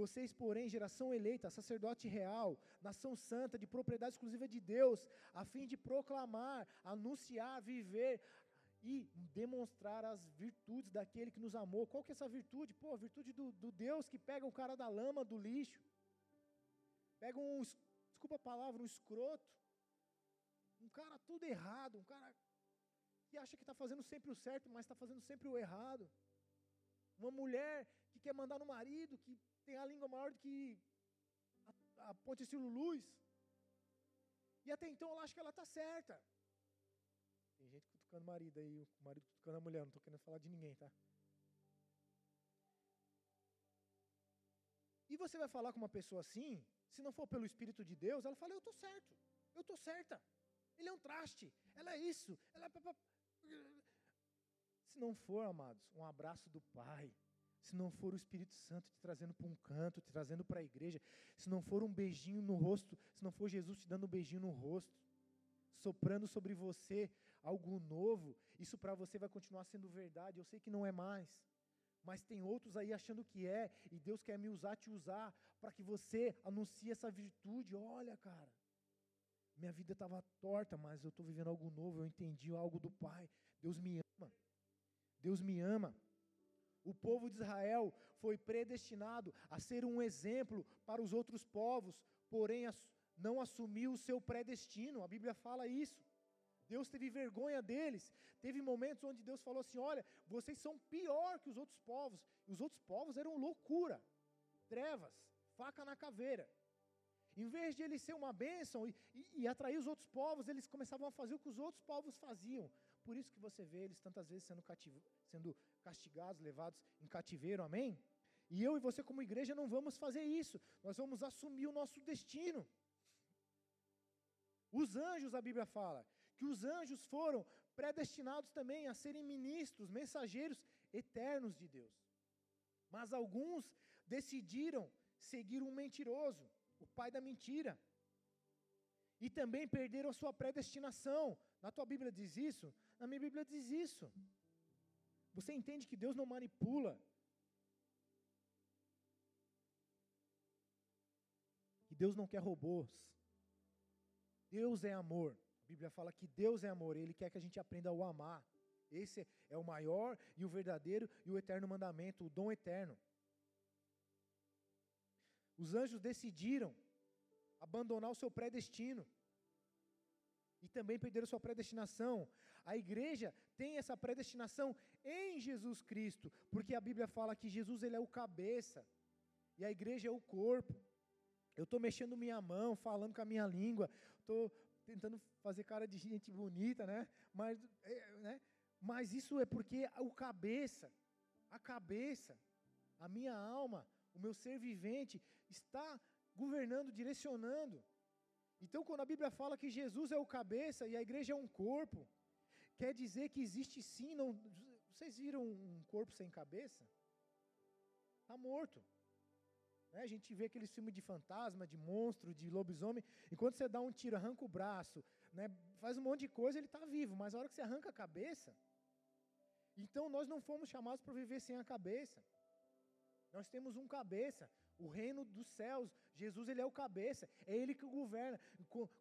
Vocês, porém, geração eleita, sacerdote real, nação santa, de propriedade exclusiva de Deus, a fim de proclamar, anunciar, viver e demonstrar as virtudes daquele que nos amou. Qual que é essa virtude? Pô, a virtude do, do Deus que pega o cara da lama, do lixo, pega um, desculpa a palavra, um escroto, um cara tudo errado, um cara que acha que está fazendo sempre o certo, mas está fazendo sempre o errado. Uma mulher que quer mandar no marido, que tem a língua maior do que a, a ponte estilo luz. E até então ela acha que ela está certa. Tem gente cutucando o marido aí, o marido cutucando a mulher, não estou querendo falar de ninguém, tá? E você vai falar com uma pessoa assim, se não for pelo Espírito de Deus, ela fala, eu estou certo, eu estou certa. Ele é um traste, ela é isso, ela é... Se não for, amados, um abraço do Pai, se não for o Espírito Santo te trazendo para um canto, te trazendo para a igreja, se não for um beijinho no rosto, se não for Jesus te dando um beijinho no rosto, soprando sobre você algo novo, isso para você vai continuar sendo verdade. Eu sei que não é mais, mas tem outros aí achando que é, e Deus quer me usar, te usar, para que você anuncie essa virtude. Olha, cara, minha vida estava torta, mas eu estou vivendo algo novo, eu entendi algo do Pai. Deus me ama. Deus me ama. O povo de Israel foi predestinado a ser um exemplo para os outros povos, porém não assumiu o seu predestino. A Bíblia fala isso. Deus teve vergonha deles. Teve momentos onde Deus falou assim: Olha, vocês são pior que os outros povos. E os outros povos eram loucura, trevas, faca na caveira. Em vez de ele ser uma bênção e, e, e, atrair os outros povos, eles começavam a fazer o que os outros povos faziam. Por isso que você vê eles tantas vezes sendo, cativo, sendo castigados, levados em cativeiro, amém? E eu e você, como igreja, não vamos fazer isso. Nós vamos assumir o nosso destino. Os anjos, a Bíblia fala, que os anjos foram predestinados também a serem ministros, mensageiros eternos de Deus. Mas alguns decidiram seguir um mentiroso, o pai da mentira. E também perderam a sua predestinação. Na tua Bíblia diz isso? Na minha Bíblia diz isso. Você entende que Deus não manipula. Que Deus não quer robôs. Deus é amor. A Bíblia fala que Deus é amor, Ele quer que a gente aprenda a o amar. Esse é o maior e o verdadeiro e o eterno mandamento, o dom eterno. Os anjos decidiram abandonar o seu predestino e também perderam sua predestinação. A igreja tem essa predestinação em Jesus Cristo, porque a Bíblia fala que Jesus ele é o cabeça e a igreja é o corpo. Eu estou mexendo minha mão, falando com a minha língua, estou tentando fazer cara de gente bonita, né? Mas, é, né? Mas isso é porque o cabeça, a cabeça, a minha alma, o meu ser vivente está governando, direcionando. Então, quando a Bíblia fala que Jesus é o cabeça e a igreja é um corpo, quer dizer que existe sim. Não, vocês viram um corpo sem cabeça? Está morto. Né? A gente vê aqueles filmes de fantasma, de monstro, de lobisomem. Enquanto você dá um tiro, arranca o braço, né? faz um monte de coisa, ele está vivo. Mas a hora que você arranca a cabeça. Então, nós não fomos chamados para viver sem a cabeça. Nós temos um cabeça, o reino dos céus. Jesus ele é o cabeça, é ele que governa.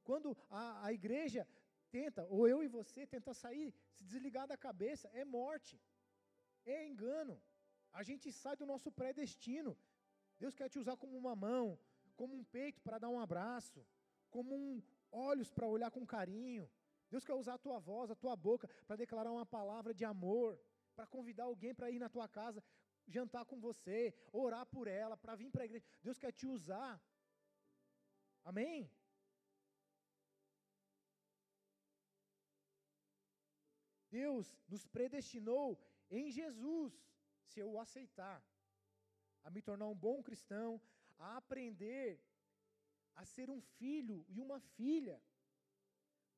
Quando a, a igreja tenta, ou eu e você tenta sair, se desligar da cabeça, é morte, é engano. A gente sai do nosso predestino. Deus quer te usar como uma mão, como um peito para dar um abraço, como um olhos para olhar com carinho. Deus quer usar a tua voz, a tua boca para declarar uma palavra de amor, para convidar alguém para ir na tua casa jantar com você, orar por ela, para vir para a igreja. Deus quer te usar. Amém? Deus nos predestinou em Jesus, se eu o aceitar, a me tornar um bom cristão, a aprender a ser um filho e uma filha.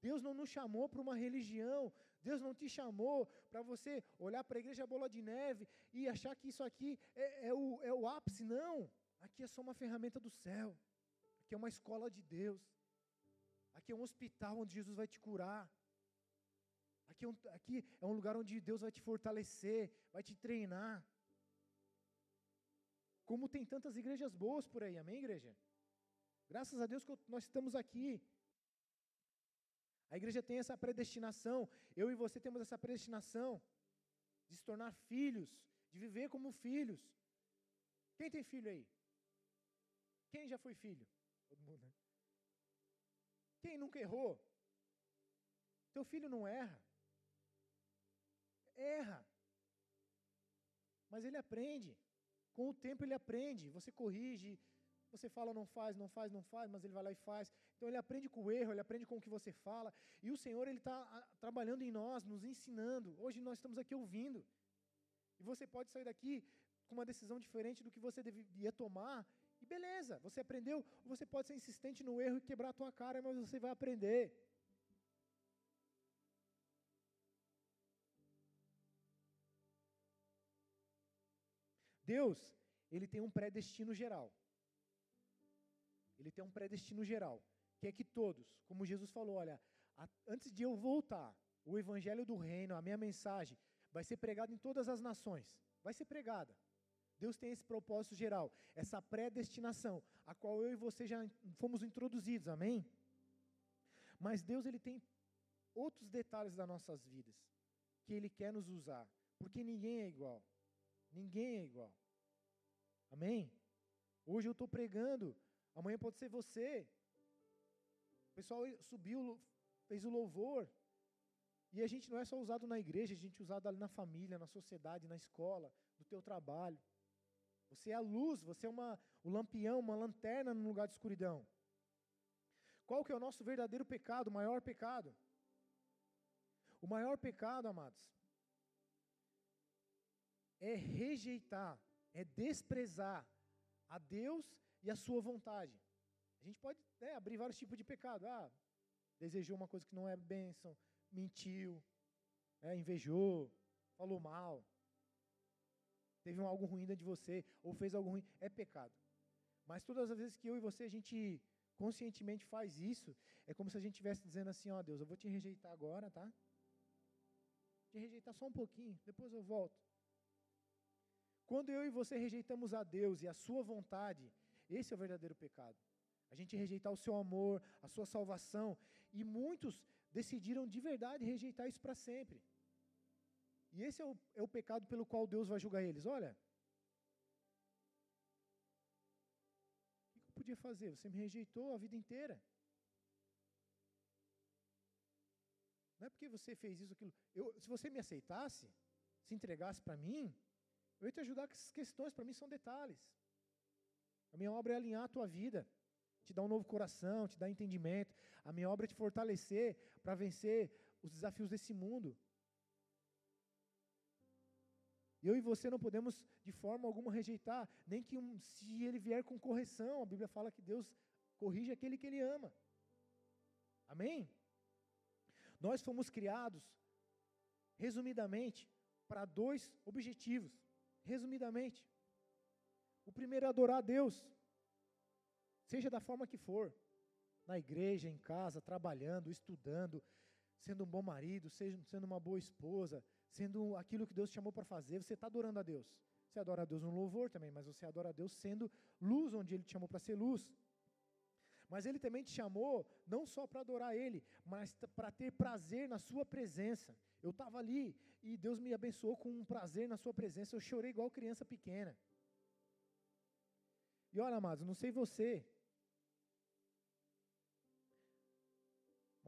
Deus não nos chamou para uma religião, Deus não te chamou para você olhar para a igreja bola de neve e achar que isso aqui é, é, o, é o ápice. Não. Aqui é só uma ferramenta do céu. Aqui é uma escola de Deus. Aqui é um hospital onde Jesus vai te curar. Aqui é, um, aqui é um lugar onde Deus vai te fortalecer, vai te treinar. Como tem tantas igrejas boas por aí, amém, igreja? Graças a Deus que nós estamos aqui. A igreja tem essa predestinação, eu e você temos essa predestinação de se tornar filhos, de viver como filhos. Quem tem filho aí? Quem já foi filho? Todo mundo, né? Quem nunca errou? Teu filho não erra. Erra. Mas ele aprende. Com o tempo ele aprende. Você corrige, você fala, não faz, não faz, não faz, mas ele vai lá e faz. Então ele aprende com o erro, ele aprende com o que você fala. E o Senhor, ele está trabalhando em nós, nos ensinando. Hoje nós estamos aqui ouvindo. E você pode sair daqui com uma decisão diferente do que você devia tomar. E beleza, você aprendeu. Ou você pode ser insistente no erro e quebrar a tua cara, mas você vai aprender. Deus, ele tem um predestino geral. Ele tem um predestino geral, que é que todos, como Jesus falou, olha, a, antes de eu voltar, o evangelho do reino, a minha mensagem, vai ser pregada em todas as nações. Vai ser pregada. Deus tem esse propósito geral, essa predestinação, a qual eu e você já fomos introduzidos, amém? Mas Deus ele tem outros detalhes das nossas vidas que ele quer nos usar Porque ninguém é igual. Ninguém é igual. Amém? Hoje eu estou pregando, amanhã pode ser você. O pessoal subiu, fez o louvor. E a gente não é só usado na igreja, a gente é usado ali na família, na sociedade, na escola, no teu trabalho. Você é a luz, você é uma, o lampião, uma lanterna no lugar de escuridão. Qual que é o nosso verdadeiro pecado, o maior pecado? O maior pecado, amados, é rejeitar, é desprezar a Deus e a sua vontade. A gente pode né, abrir vários tipos de pecado. Ah, desejou uma coisa que não é bênção, mentiu, é, invejou, falou mal, teve um algo ruim dentro de você, ou fez algo ruim, é pecado. Mas todas as vezes que eu e você a gente conscientemente faz isso, é como se a gente estivesse dizendo assim, ó oh, Deus, eu vou te rejeitar agora, tá? Te rejeitar só um pouquinho, depois eu volto. Quando eu e você rejeitamos a Deus e a sua vontade, esse é o verdadeiro pecado. A gente rejeitar o seu amor, a sua salvação, e muitos decidiram de verdade rejeitar isso para sempre. E esse é o, é o pecado pelo qual Deus vai julgar eles. Olha, o que eu podia fazer? Você me rejeitou a vida inteira. Não é porque você fez isso, aquilo. Eu, se você me aceitasse, se entregasse para mim, eu ia te ajudar com essas questões, para mim são detalhes. A minha obra é alinhar a tua vida, te dar um novo coração, te dar entendimento. A minha obra é te fortalecer para vencer os desafios desse mundo. Eu e você não podemos de forma alguma rejeitar, nem que um, se ele vier com correção, a Bíblia fala que Deus corrige aquele que ele ama. Amém? Nós fomos criados, resumidamente, para dois objetivos. Resumidamente. O primeiro é adorar a Deus, seja da forma que for, na igreja, em casa, trabalhando, estudando, sendo um bom marido, sendo uma boa esposa, sendo aquilo que Deus te chamou para fazer, você está adorando a Deus. Você adora a Deus no louvor também, mas você adora a Deus sendo luz onde Ele te chamou para ser luz. Mas Ele também te chamou não só para adorar Ele, mas para ter prazer na Sua presença. Eu estava ali e Deus me abençoou com um prazer na Sua presença. Eu chorei igual criança pequena. E olha, amados, não sei você,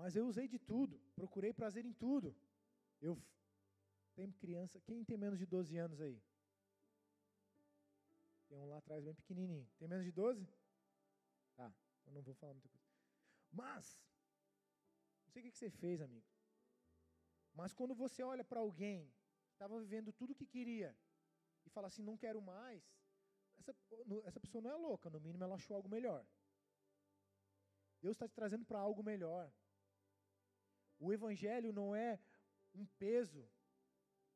mas eu usei de tudo, procurei prazer em tudo. Eu tem criança, quem tem menos de 12 anos aí? Tem um lá atrás bem pequenininho. Tem menos de 12? Tá, eu não vou falar muita coisa. Mas, não sei o que você fez, amigo. Mas quando você olha para alguém que estava vivendo tudo o que queria e fala assim, não quero mais, essa, essa pessoa não é louca, no mínimo ela achou algo melhor. Deus está te trazendo para algo melhor. O Evangelho não é um peso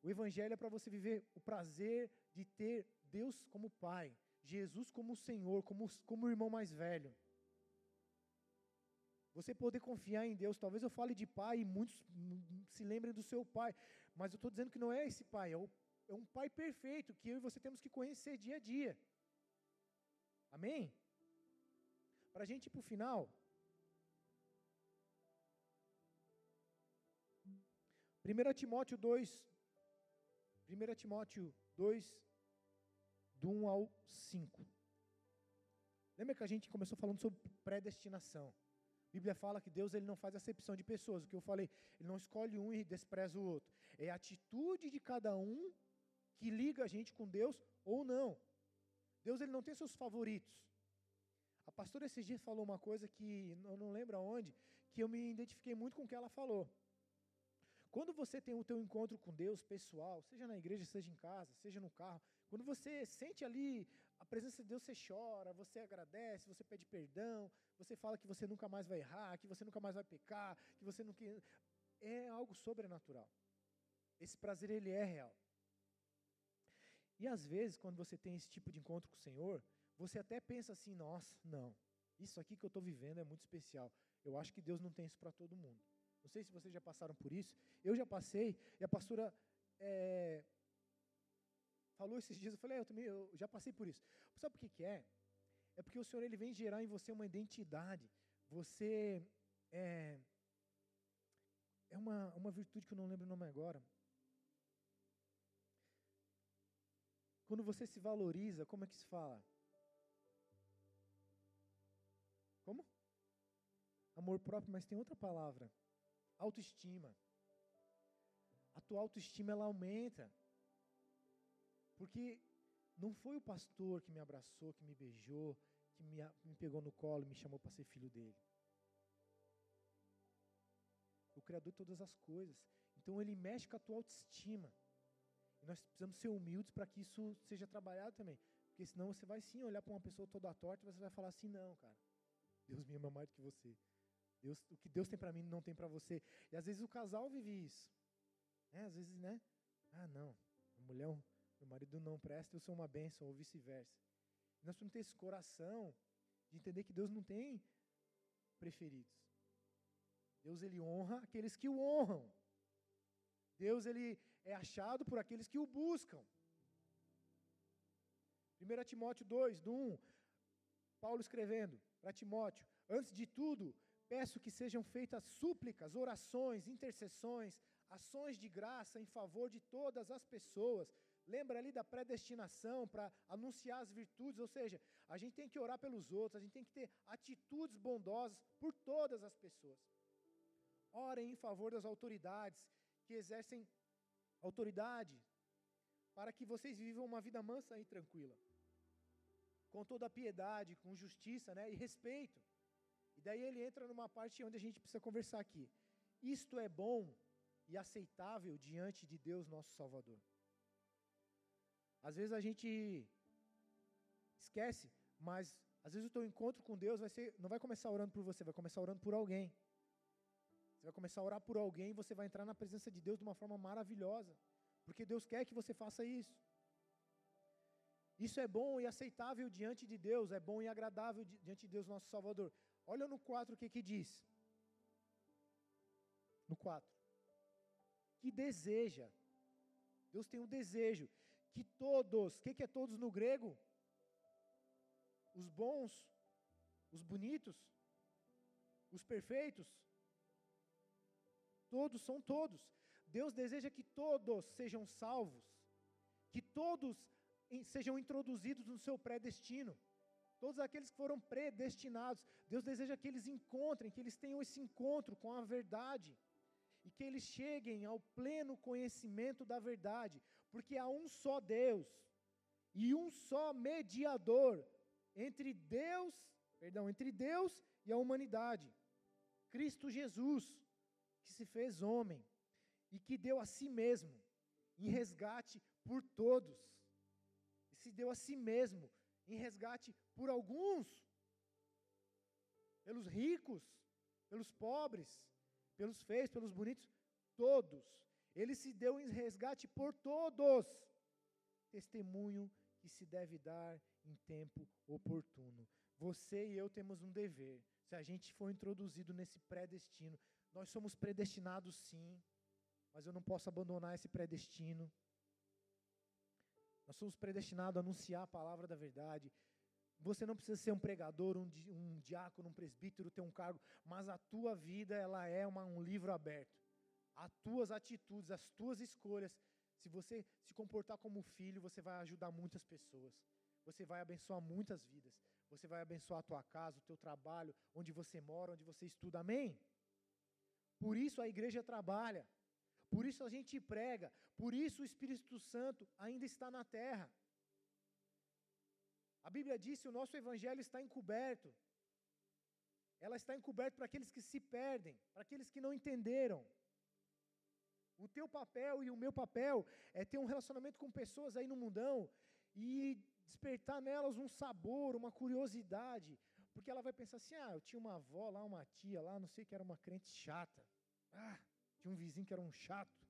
o Evangelho é para você viver o prazer de ter Deus como Pai, Jesus como Senhor, como, como irmão mais velho. Você poder confiar em Deus. Talvez eu fale de pai e muitos se lembrem do seu pai, mas eu estou dizendo que não é esse pai, é, o, é um pai perfeito que eu e você temos que conhecer dia a dia. Amém? Para a gente ir para o final. 1 Timóteo 2, 1 Timóteo 2, do 1 ao 5. Lembra que a gente começou falando sobre predestinação? A Bíblia fala que Deus ele não faz acepção de pessoas. O que eu falei, ele não escolhe um e despreza o outro. É a atitude de cada um que liga a gente com Deus ou não. Deus ele não tem seus favoritos. A pastora esses dias falou uma coisa que eu não lembro aonde, que eu me identifiquei muito com o que ela falou. Quando você tem o teu encontro com Deus pessoal, seja na igreja, seja em casa, seja no carro, quando você sente ali a presença de Deus, você chora, você agradece, você pede perdão, você fala que você nunca mais vai errar, que você nunca mais vai pecar, que você nunca é algo sobrenatural. Esse prazer ele é real. E às vezes, quando você tem esse tipo de encontro com o Senhor, você até pensa assim: nossa, não, isso aqui que eu estou vivendo é muito especial. Eu acho que Deus não tem isso para todo mundo. Não sei se vocês já passaram por isso. Eu já passei, e a pastora é, falou esses dias, eu falei, é, eu também eu já passei por isso. Sabe por que, que é? É porque o Senhor ele vem gerar em você uma identidade. Você é, é uma, uma virtude que eu não lembro o nome agora. quando você se valoriza, como é que se fala? Como? Amor próprio, mas tem outra palavra. Autoestima. A tua autoestima ela aumenta. Porque não foi o pastor que me abraçou, que me beijou, que me, me pegou no colo e me chamou para ser filho dele. O Criador de todas as coisas. Então ele mexe com a tua autoestima. E nós precisamos ser humildes para que isso seja trabalhado também. Porque senão você vai sim olhar para uma pessoa toda torta e você vai falar assim, não, cara. Deus me ama mais do que você. Deus, o que Deus tem para mim não tem para você. E às vezes o casal vive isso. É, às vezes, né? Ah, não. A mulher, meu marido não presta, eu sou uma bênção, ou vice-versa. Nós precisamos ter esse coração de entender que Deus não tem preferidos. Deus ele honra aqueles que o honram. Deus ele é achado por aqueles que o buscam. 1 Timóteo 2, do 1, Paulo escrevendo para Timóteo: Antes de tudo, peço que sejam feitas súplicas, orações, intercessões, ações de graça em favor de todas as pessoas. Lembra ali da predestinação para anunciar as virtudes, ou seja, a gente tem que orar pelos outros, a gente tem que ter atitudes bondosas por todas as pessoas. Orem em favor das autoridades que exercem autoridade, para que vocês vivam uma vida mansa e tranquila, com toda a piedade, com justiça né, e respeito. Daí ele entra numa parte onde a gente precisa conversar aqui. Isto é bom e aceitável diante de Deus, nosso Salvador. Às vezes a gente esquece, mas às vezes o teu encontro com Deus vai ser, não vai começar orando por você, vai começar orando por alguém. Você vai começar a orar por alguém e você vai entrar na presença de Deus de uma forma maravilhosa, porque Deus quer que você faça isso. Isso é bom e aceitável diante de Deus, é bom e agradável diante de Deus, nosso Salvador. Olha no 4 o que que diz. No 4. Que deseja. Deus tem um desejo que todos, o que, que é todos no grego? Os bons, os bonitos, os perfeitos, Todos são todos. Deus deseja que todos sejam salvos, que todos sejam introduzidos no seu predestino. Todos aqueles que foram predestinados, Deus deseja que eles encontrem, que eles tenham esse encontro com a verdade. E que eles cheguem ao pleno conhecimento da verdade, porque há um só Deus e um só mediador entre Deus, perdão, entre Deus e a humanidade, Cristo Jesus que se fez homem e que deu a si mesmo em resgate por todos. E se deu a si mesmo em resgate por alguns, pelos ricos, pelos pobres, pelos feios, pelos bonitos, todos. Ele se deu em resgate por todos. Testemunho que se deve dar em tempo oportuno. Você e eu temos um dever. Se a gente for introduzido nesse pré-destino, nós somos predestinados sim, mas eu não posso abandonar esse predestino. Nós somos predestinados a anunciar a palavra da verdade. Você não precisa ser um pregador, um, um diácono, um presbítero, ter um cargo, mas a tua vida ela é uma, um livro aberto. As tuas atitudes, as tuas escolhas, se você se comportar como filho, você vai ajudar muitas pessoas. Você vai abençoar muitas vidas. Você vai abençoar a tua casa, o teu trabalho, onde você mora, onde você estuda. Amém? Por isso a igreja trabalha, por isso a gente prega, por isso o Espírito Santo ainda está na terra. A Bíblia diz que o nosso evangelho está encoberto. Ela está encoberta para aqueles que se perdem, para aqueles que não entenderam. O teu papel e o meu papel é ter um relacionamento com pessoas aí no mundão e despertar nelas um sabor, uma curiosidade, porque ela vai pensar assim: ah, eu tinha uma avó lá, uma tia lá, não sei que era uma crente chata. Ah, tinha um vizinho que era um chato,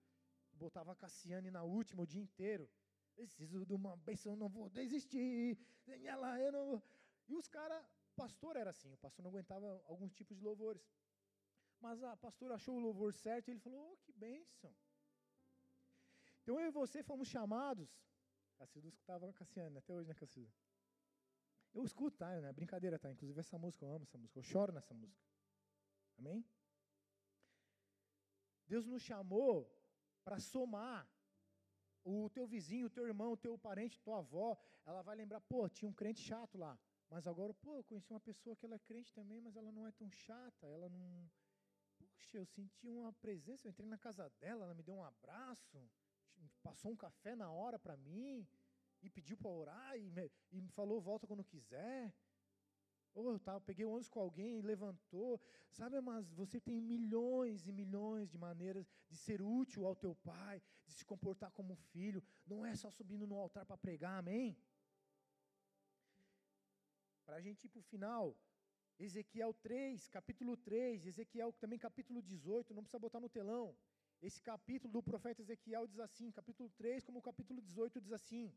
botava a Cassiane na última o dia inteiro. Preciso de uma bênção, não vou desistir. Ela, eu não. E os caras, pastor era assim, o pastor não aguentava alguns tipos de louvores. Mas a pastora achou o louvor certo e ele falou: oh, que bênção. Então eu e você fomos chamados. Cacildo escutava a Cassiane, até hoje, né, Cacildo? Eu escuto, tá? Né? Brincadeira, tá? Inclusive essa música, eu amo essa música. Eu choro nessa música. Amém? Deus nos chamou para somar, o teu vizinho, o teu irmão, o teu parente, tua avó, ela vai lembrar, pô, tinha um crente chato lá. Mas agora, pô, eu conheci uma pessoa que ela é crente também, mas ela não é tão chata, ela não. Puxa, eu senti uma presença, eu entrei na casa dela, ela me deu um abraço, passou um café na hora para mim, e pediu para orar, e me, e me falou, volta quando quiser. Ou eu peguei o ônibus com alguém levantou. Sabe, mas você tem milhões e milhões de maneiras de ser útil ao teu pai, de se comportar como filho. Não é só subindo no altar para pregar, amém? Para a gente ir para o final, Ezequiel 3, capítulo 3, Ezequiel também capítulo 18, não precisa botar no telão. Esse capítulo do profeta Ezequiel diz assim, capítulo 3, como o capítulo 18 diz assim: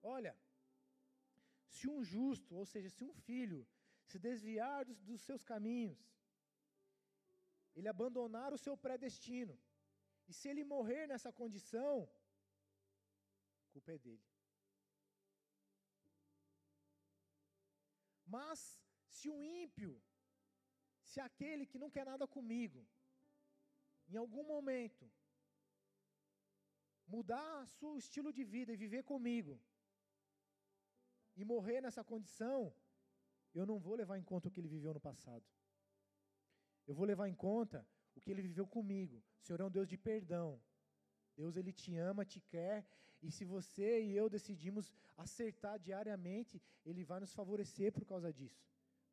Olha, se um justo, ou seja, se um filho, se desviar dos, dos seus caminhos, ele abandonar o seu predestino, e se ele morrer nessa condição, a culpa é dele. Mas, se o ímpio, se aquele que não quer nada comigo, em algum momento, mudar seu estilo de vida e viver comigo, e morrer nessa condição, eu não vou levar em conta o que ele viveu no passado. Eu vou levar em conta o que ele viveu comigo. O Senhor é um Deus de perdão. Deus ele te ama, te quer, e se você e eu decidimos acertar diariamente, ele vai nos favorecer por causa disso.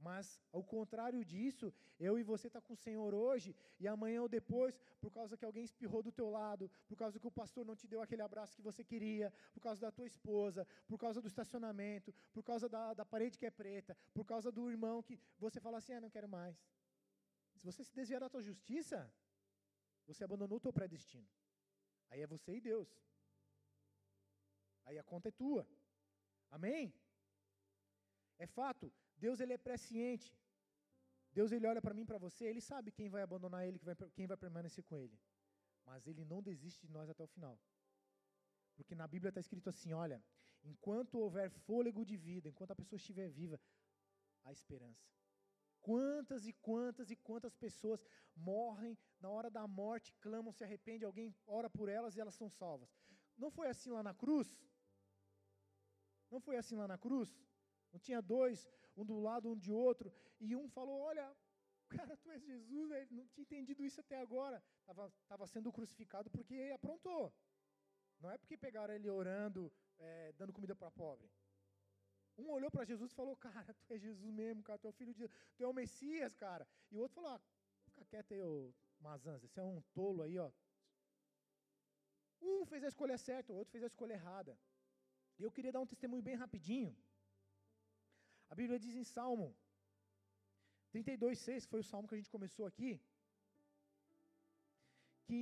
Mas, ao contrário disso, eu e você tá com o Senhor hoje, e amanhã ou depois, por causa que alguém espirrou do teu lado, por causa que o pastor não te deu aquele abraço que você queria, por causa da tua esposa, por causa do estacionamento, por causa da, da parede que é preta, por causa do irmão que você fala assim, ah, não quero mais. Se você se desviar da tua justiça, você abandonou o teu predestino. Aí é você e Deus. Aí a conta é tua. Amém? É fato, Deus ele é presciente. Deus ele olha para mim, para você, ele sabe quem vai abandonar ele, quem vai permanecer com ele. Mas ele não desiste de nós até o final. Porque na Bíblia está escrito assim: olha, enquanto houver fôlego de vida, enquanto a pessoa estiver viva, há esperança. Quantas e quantas e quantas pessoas morrem na hora da morte, clamam, se arrependem, alguém ora por elas e elas são salvas. Não foi assim lá na cruz? Não foi assim lá na cruz? Não tinha dois, um do lado, um de outro, e um falou: Olha, cara, tu és Jesus, ele não tinha entendido isso até agora. Estava tava sendo crucificado porque aprontou. Não é porque pegaram ele orando, é, dando comida para pobre. Um olhou para Jesus e falou: Cara, tu é Jesus mesmo, cara, tu é o filho de Deus, tu é o Messias, cara. E o outro falou: ah, Fica quieto aí, ô Mazanza, você é um tolo aí, ó. Um fez a escolha certa, o outro fez a escolha errada. E eu queria dar um testemunho bem rapidinho. A Bíblia diz em Salmo 32,6, que foi o salmo que a gente começou aqui, que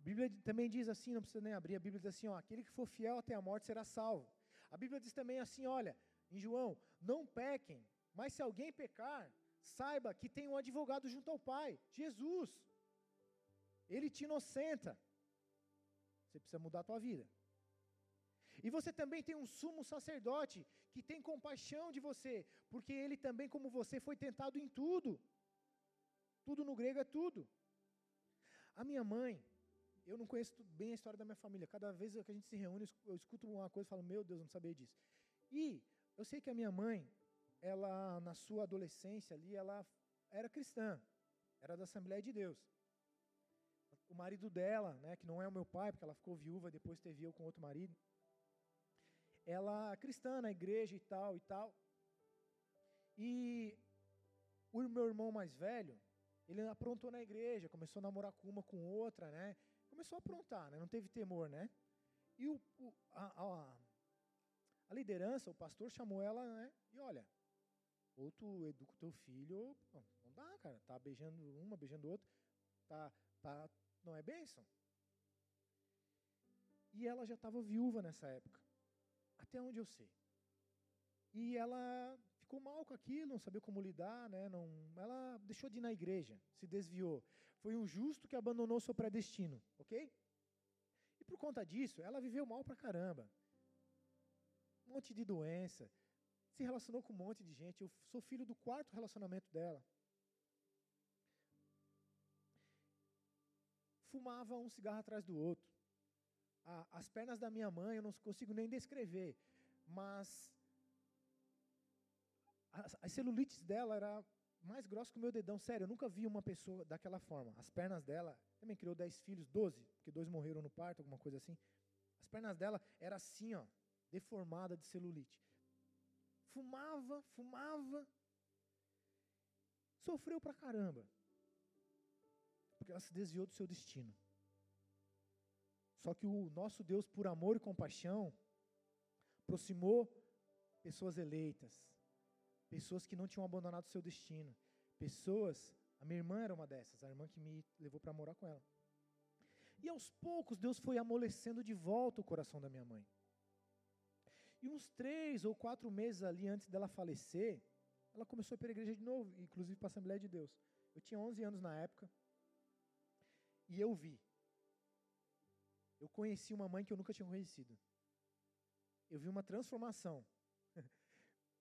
a Bíblia também diz assim, não precisa nem abrir, a Bíblia diz assim, ó, aquele que for fiel até a morte será salvo. A Bíblia diz também assim, olha, em João, não pequem, mas se alguém pecar, saiba que tem um advogado junto ao Pai, Jesus. Ele te inocenta. Você precisa mudar a tua vida. E você também tem um sumo sacerdote que tem compaixão de você, porque ele também, como você, foi tentado em tudo. Tudo no grego é tudo. A minha mãe, eu não conheço bem a história da minha família. Cada vez que a gente se reúne, eu escuto uma coisa e falo, meu Deus, eu não sabia disso. E eu sei que a minha mãe, ela, na sua adolescência ali, ela era cristã, era da Assembleia de Deus. O marido dela, né, que não é o meu pai, porque ela ficou viúva, depois teve eu com outro marido, ela é cristã na igreja e tal e tal. E o meu irmão mais velho, ele aprontou na igreja, começou a namorar com uma, com outra, né? Começou a aprontar, né? Não teve temor, né? E o, o a, a, a, liderança, o pastor chamou ela, né? E olha, ou tu educa o teu filho, ou não dá, cara. Tá beijando uma, beijando outra, tá, tá, não é bênção. E ela já estava viúva nessa época até onde eu sei. E ela ficou mal com aquilo, não sabia como lidar, né? Não, ela deixou de ir na igreja, se desviou. Foi um justo que abandonou seu predestino, ok? E por conta disso, ela viveu mal pra caramba. Um monte de doença, se relacionou com um monte de gente. Eu sou filho do quarto relacionamento dela. Fumava um cigarro atrás do outro. A, as pernas da minha mãe, eu não consigo nem descrever, mas as, celulites dela era mais grossa que o meu dedão. Sério, eu nunca vi uma pessoa daquela forma. As pernas dela, também criou dez filhos, doze, porque dois morreram no parto, alguma coisa assim. As pernas dela era assim, ó, deformada de celulite. Fumava, fumava. Sofreu pra caramba. Porque ela se desviou do seu destino. Só que o nosso Deus, por amor e compaixão, aproximou pessoas eleitas, pessoas que não tinham abandonado seu destino, pessoas. A minha irmã era uma dessas, a irmã que me levou para morar com ela. E aos poucos Deus foi amolecendo de volta o coração da minha mãe. E uns três ou quatro meses ali antes dela falecer, ela começou a ir para a igreja de novo, inclusive para a Assembleia de Deus. Eu tinha 11 anos na época, e eu vi eu conheci uma mãe que eu nunca tinha conhecido. Eu vi uma transformação.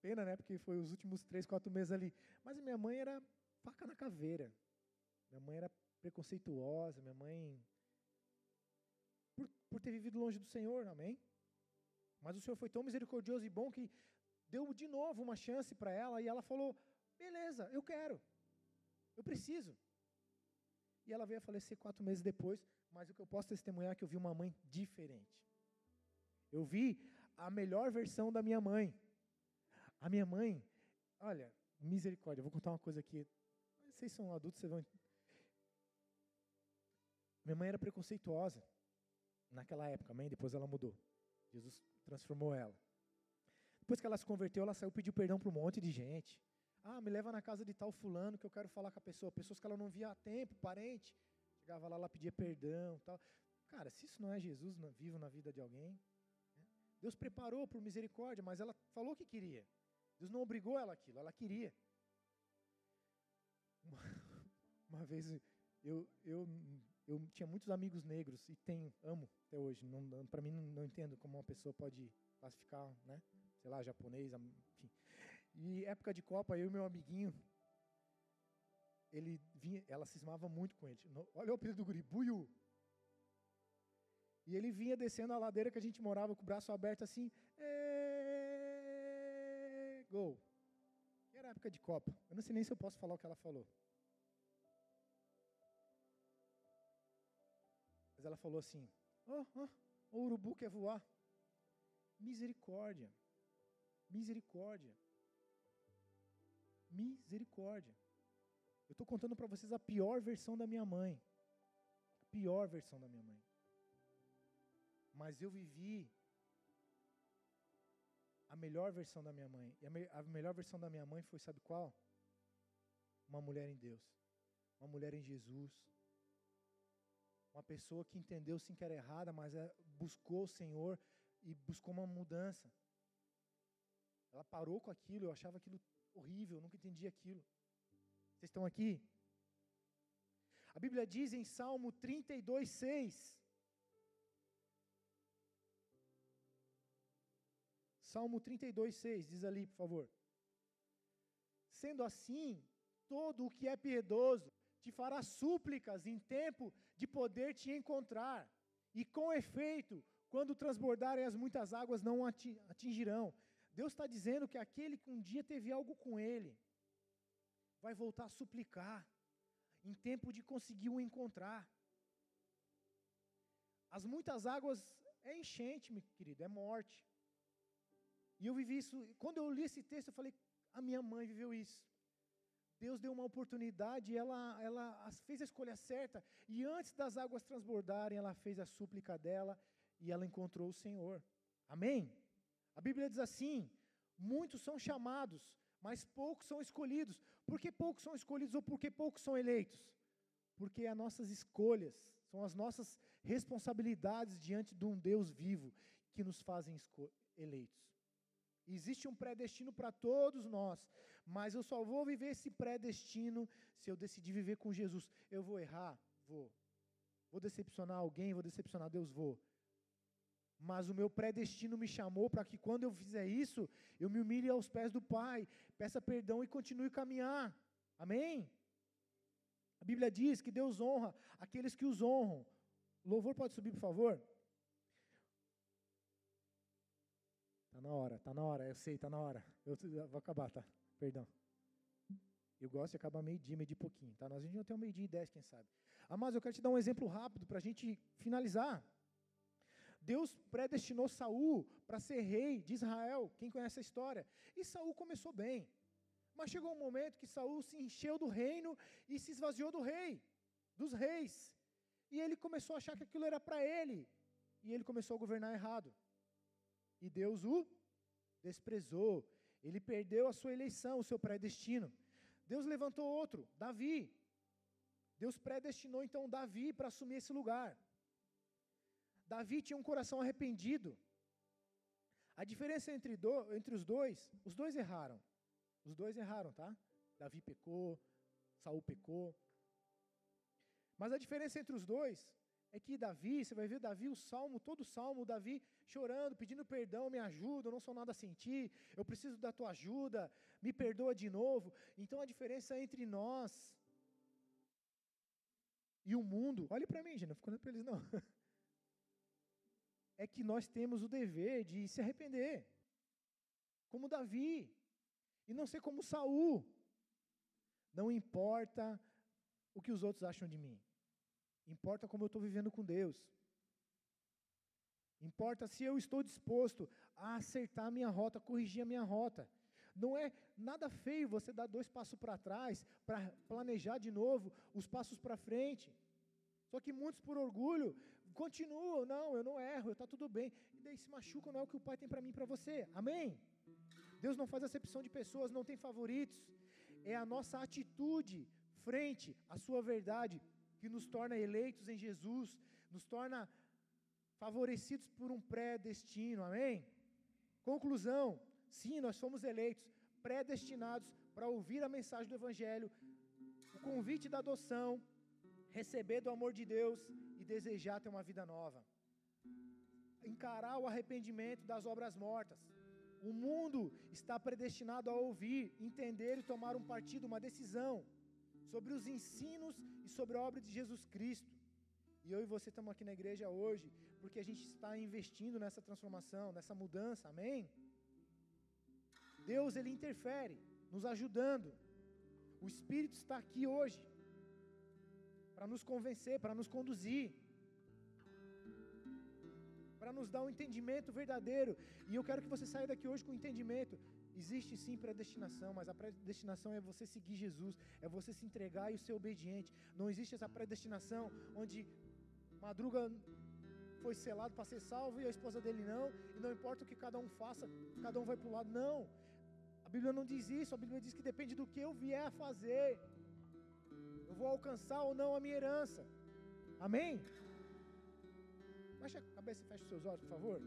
Pena, né? Porque foi os últimos três, quatro meses ali. Mas minha mãe era faca na caveira. Minha mãe era preconceituosa. Minha mãe. Por, por ter vivido longe do Senhor, amém? Mas o Senhor foi tão misericordioso e bom que deu de novo uma chance para ela e ela falou: beleza, eu quero. Eu preciso. E ela veio a falecer quatro meses depois, mas o que eu posso testemunhar é que eu vi uma mãe diferente. Eu vi a melhor versão da minha mãe. A minha mãe, olha, misericórdia, eu vou contar uma coisa aqui. Vocês são adultos, vocês vão. Minha mãe era preconceituosa naquela época, amém? Depois ela mudou. Jesus transformou ela. Depois que ela se converteu, ela saiu pediu perdão para um monte de gente. Ah, me leva na casa de tal fulano que eu quero falar com a pessoa. Pessoas que ela não via há tempo, parente. Chegava lá, ela pedia perdão tal. Cara, se isso não é Jesus vivo na vida de alguém, né? Deus preparou por misericórdia, mas ela falou que queria. Deus não obrigou ela aquilo, ela queria. Uma, uma vez eu, eu, eu tinha muitos amigos negros e tenho, amo até hoje. Não, para mim não, não, entendo como uma pessoa pode classificar, né? Sei lá, japonês, enfim. E época de Copa, eu e meu amiguinho, ele vinha, ela cismava muito com ele. Olha o apelido do guri, Buiu. E ele vinha descendo a ladeira que a gente morava com o braço aberto assim, gol. E era época de Copa. Eu não sei nem se eu posso falar o que ela falou. Mas ela falou assim: oh, oh, o urubu quer voar. Misericórdia. Misericórdia. Misericórdia. Eu estou contando para vocês a pior versão da minha mãe. A pior versão da minha mãe. Mas eu vivi a melhor versão da minha mãe. E a, me, a melhor versão da minha mãe foi, sabe qual? Uma mulher em Deus. Uma mulher em Jesus. Uma pessoa que entendeu sim que era errada, mas é, buscou o Senhor e buscou uma mudança. Ela parou com aquilo, eu achava aquilo horrível, eu nunca entendi aquilo. Vocês estão aqui? A Bíblia diz em Salmo 32, 6. Salmo 32, 6, diz ali, por favor. Sendo assim, todo o que é piedoso te fará súplicas em tempo de poder te encontrar, e com efeito, quando transbordarem as muitas águas, não atingirão. Deus está dizendo que aquele que um dia teve algo com ele, vai voltar a suplicar, em tempo de conseguir o encontrar. As muitas águas é enchente, meu querido, é morte. E eu vivi isso, quando eu li esse texto, eu falei, a minha mãe viveu isso. Deus deu uma oportunidade, ela, ela fez a escolha certa, e antes das águas transbordarem, ela fez a súplica dela e ela encontrou o Senhor. Amém? A Bíblia diz assim: muitos são chamados, mas poucos são escolhidos. Por que poucos são escolhidos ou por que poucos são eleitos? Porque as nossas escolhas são as nossas responsabilidades diante de um Deus vivo que nos fazem eleitos. Existe um predestino para todos nós, mas eu só vou viver esse predestino se eu decidir viver com Jesus. Eu vou errar? Vou. Vou decepcionar alguém? Vou decepcionar Deus? Vou mas o meu predestino me chamou para que quando eu fizer isso, eu me humilhe aos pés do Pai, peça perdão e continue a caminhar. Amém? A Bíblia diz que Deus honra aqueles que os honram. Louvor pode subir, por favor? na hora, tá na hora, eu sei, tá na hora. Eu, vou acabar, tá? Perdão. Eu gosto de acabar meio-dia, meio-dia pouquinho, tá? Nós a gente não tem um meio-dia e dez, quem sabe. Mas eu quero te dar um exemplo rápido para a gente finalizar. Deus predestinou Saul para ser rei de Israel. Quem conhece a história? E Saul começou bem. Mas chegou um momento que Saul se encheu do reino e se esvaziou do rei, dos reis. E ele começou a achar que aquilo era para ele. E ele começou a governar errado. E Deus o desprezou. Ele perdeu a sua eleição, o seu predestino. Deus levantou outro, Davi. Deus predestinou então Davi para assumir esse lugar. Davi tinha um coração arrependido. A diferença entre, do, entre os dois, os dois erraram. Os dois erraram, tá? Davi pecou, Saul pecou. Mas a diferença entre os dois é que Davi, você vai ver Davi, o salmo, todo o salmo, Davi chorando, pedindo perdão, me ajuda, eu não sou nada a sentir, eu preciso da tua ajuda, me perdoa de novo. Então a diferença entre nós e o mundo, olhe para mim, gente, não fico olhando para eles não. É que nós temos o dever de se arrepender, como Davi, e não ser como Saul. Não importa o que os outros acham de mim. Importa como eu estou vivendo com Deus. Importa se eu estou disposto a acertar a minha rota, corrigir a minha rota. Não é nada feio você dar dois passos para trás, para planejar de novo os passos para frente. Só que muitos, por orgulho, continuam. Não, eu não erro, está tudo bem. E daí se machucam, não é o que o Pai tem para mim e para você. Amém? Deus não faz acepção de pessoas, não tem favoritos. É a nossa atitude frente à Sua verdade que nos torna eleitos em Jesus, nos torna favorecidos por um pré-destino. Amém? Conclusão: Sim, nós somos eleitos, predestinados para ouvir a mensagem do Evangelho, o convite da adoção, receber do amor de Deus e desejar ter uma vida nova. Encarar o arrependimento das obras mortas. O mundo está predestinado a ouvir, entender e tomar um partido, uma decisão sobre os ensinos e sobre a obra de Jesus Cristo. E eu e você estamos aqui na igreja hoje porque a gente está investindo nessa transformação, nessa mudança, amém? Deus ele interfere, nos ajudando. O Espírito está aqui hoje para nos convencer, para nos conduzir, para nos dar um entendimento verdadeiro. E eu quero que você saia daqui hoje com entendimento. Existe sim predestinação, mas a predestinação é você seguir Jesus, é você se entregar e ser obediente. Não existe essa predestinação onde Madruga foi selado para ser salvo e a esposa dele não, e não importa o que cada um faça, cada um vai para o lado. Não, Bíblia não diz isso, a Bíblia diz que depende do que eu vier a fazer. Eu vou alcançar ou não a minha herança. Amém? Baixa a cabeça e feche os seus olhos, por favor.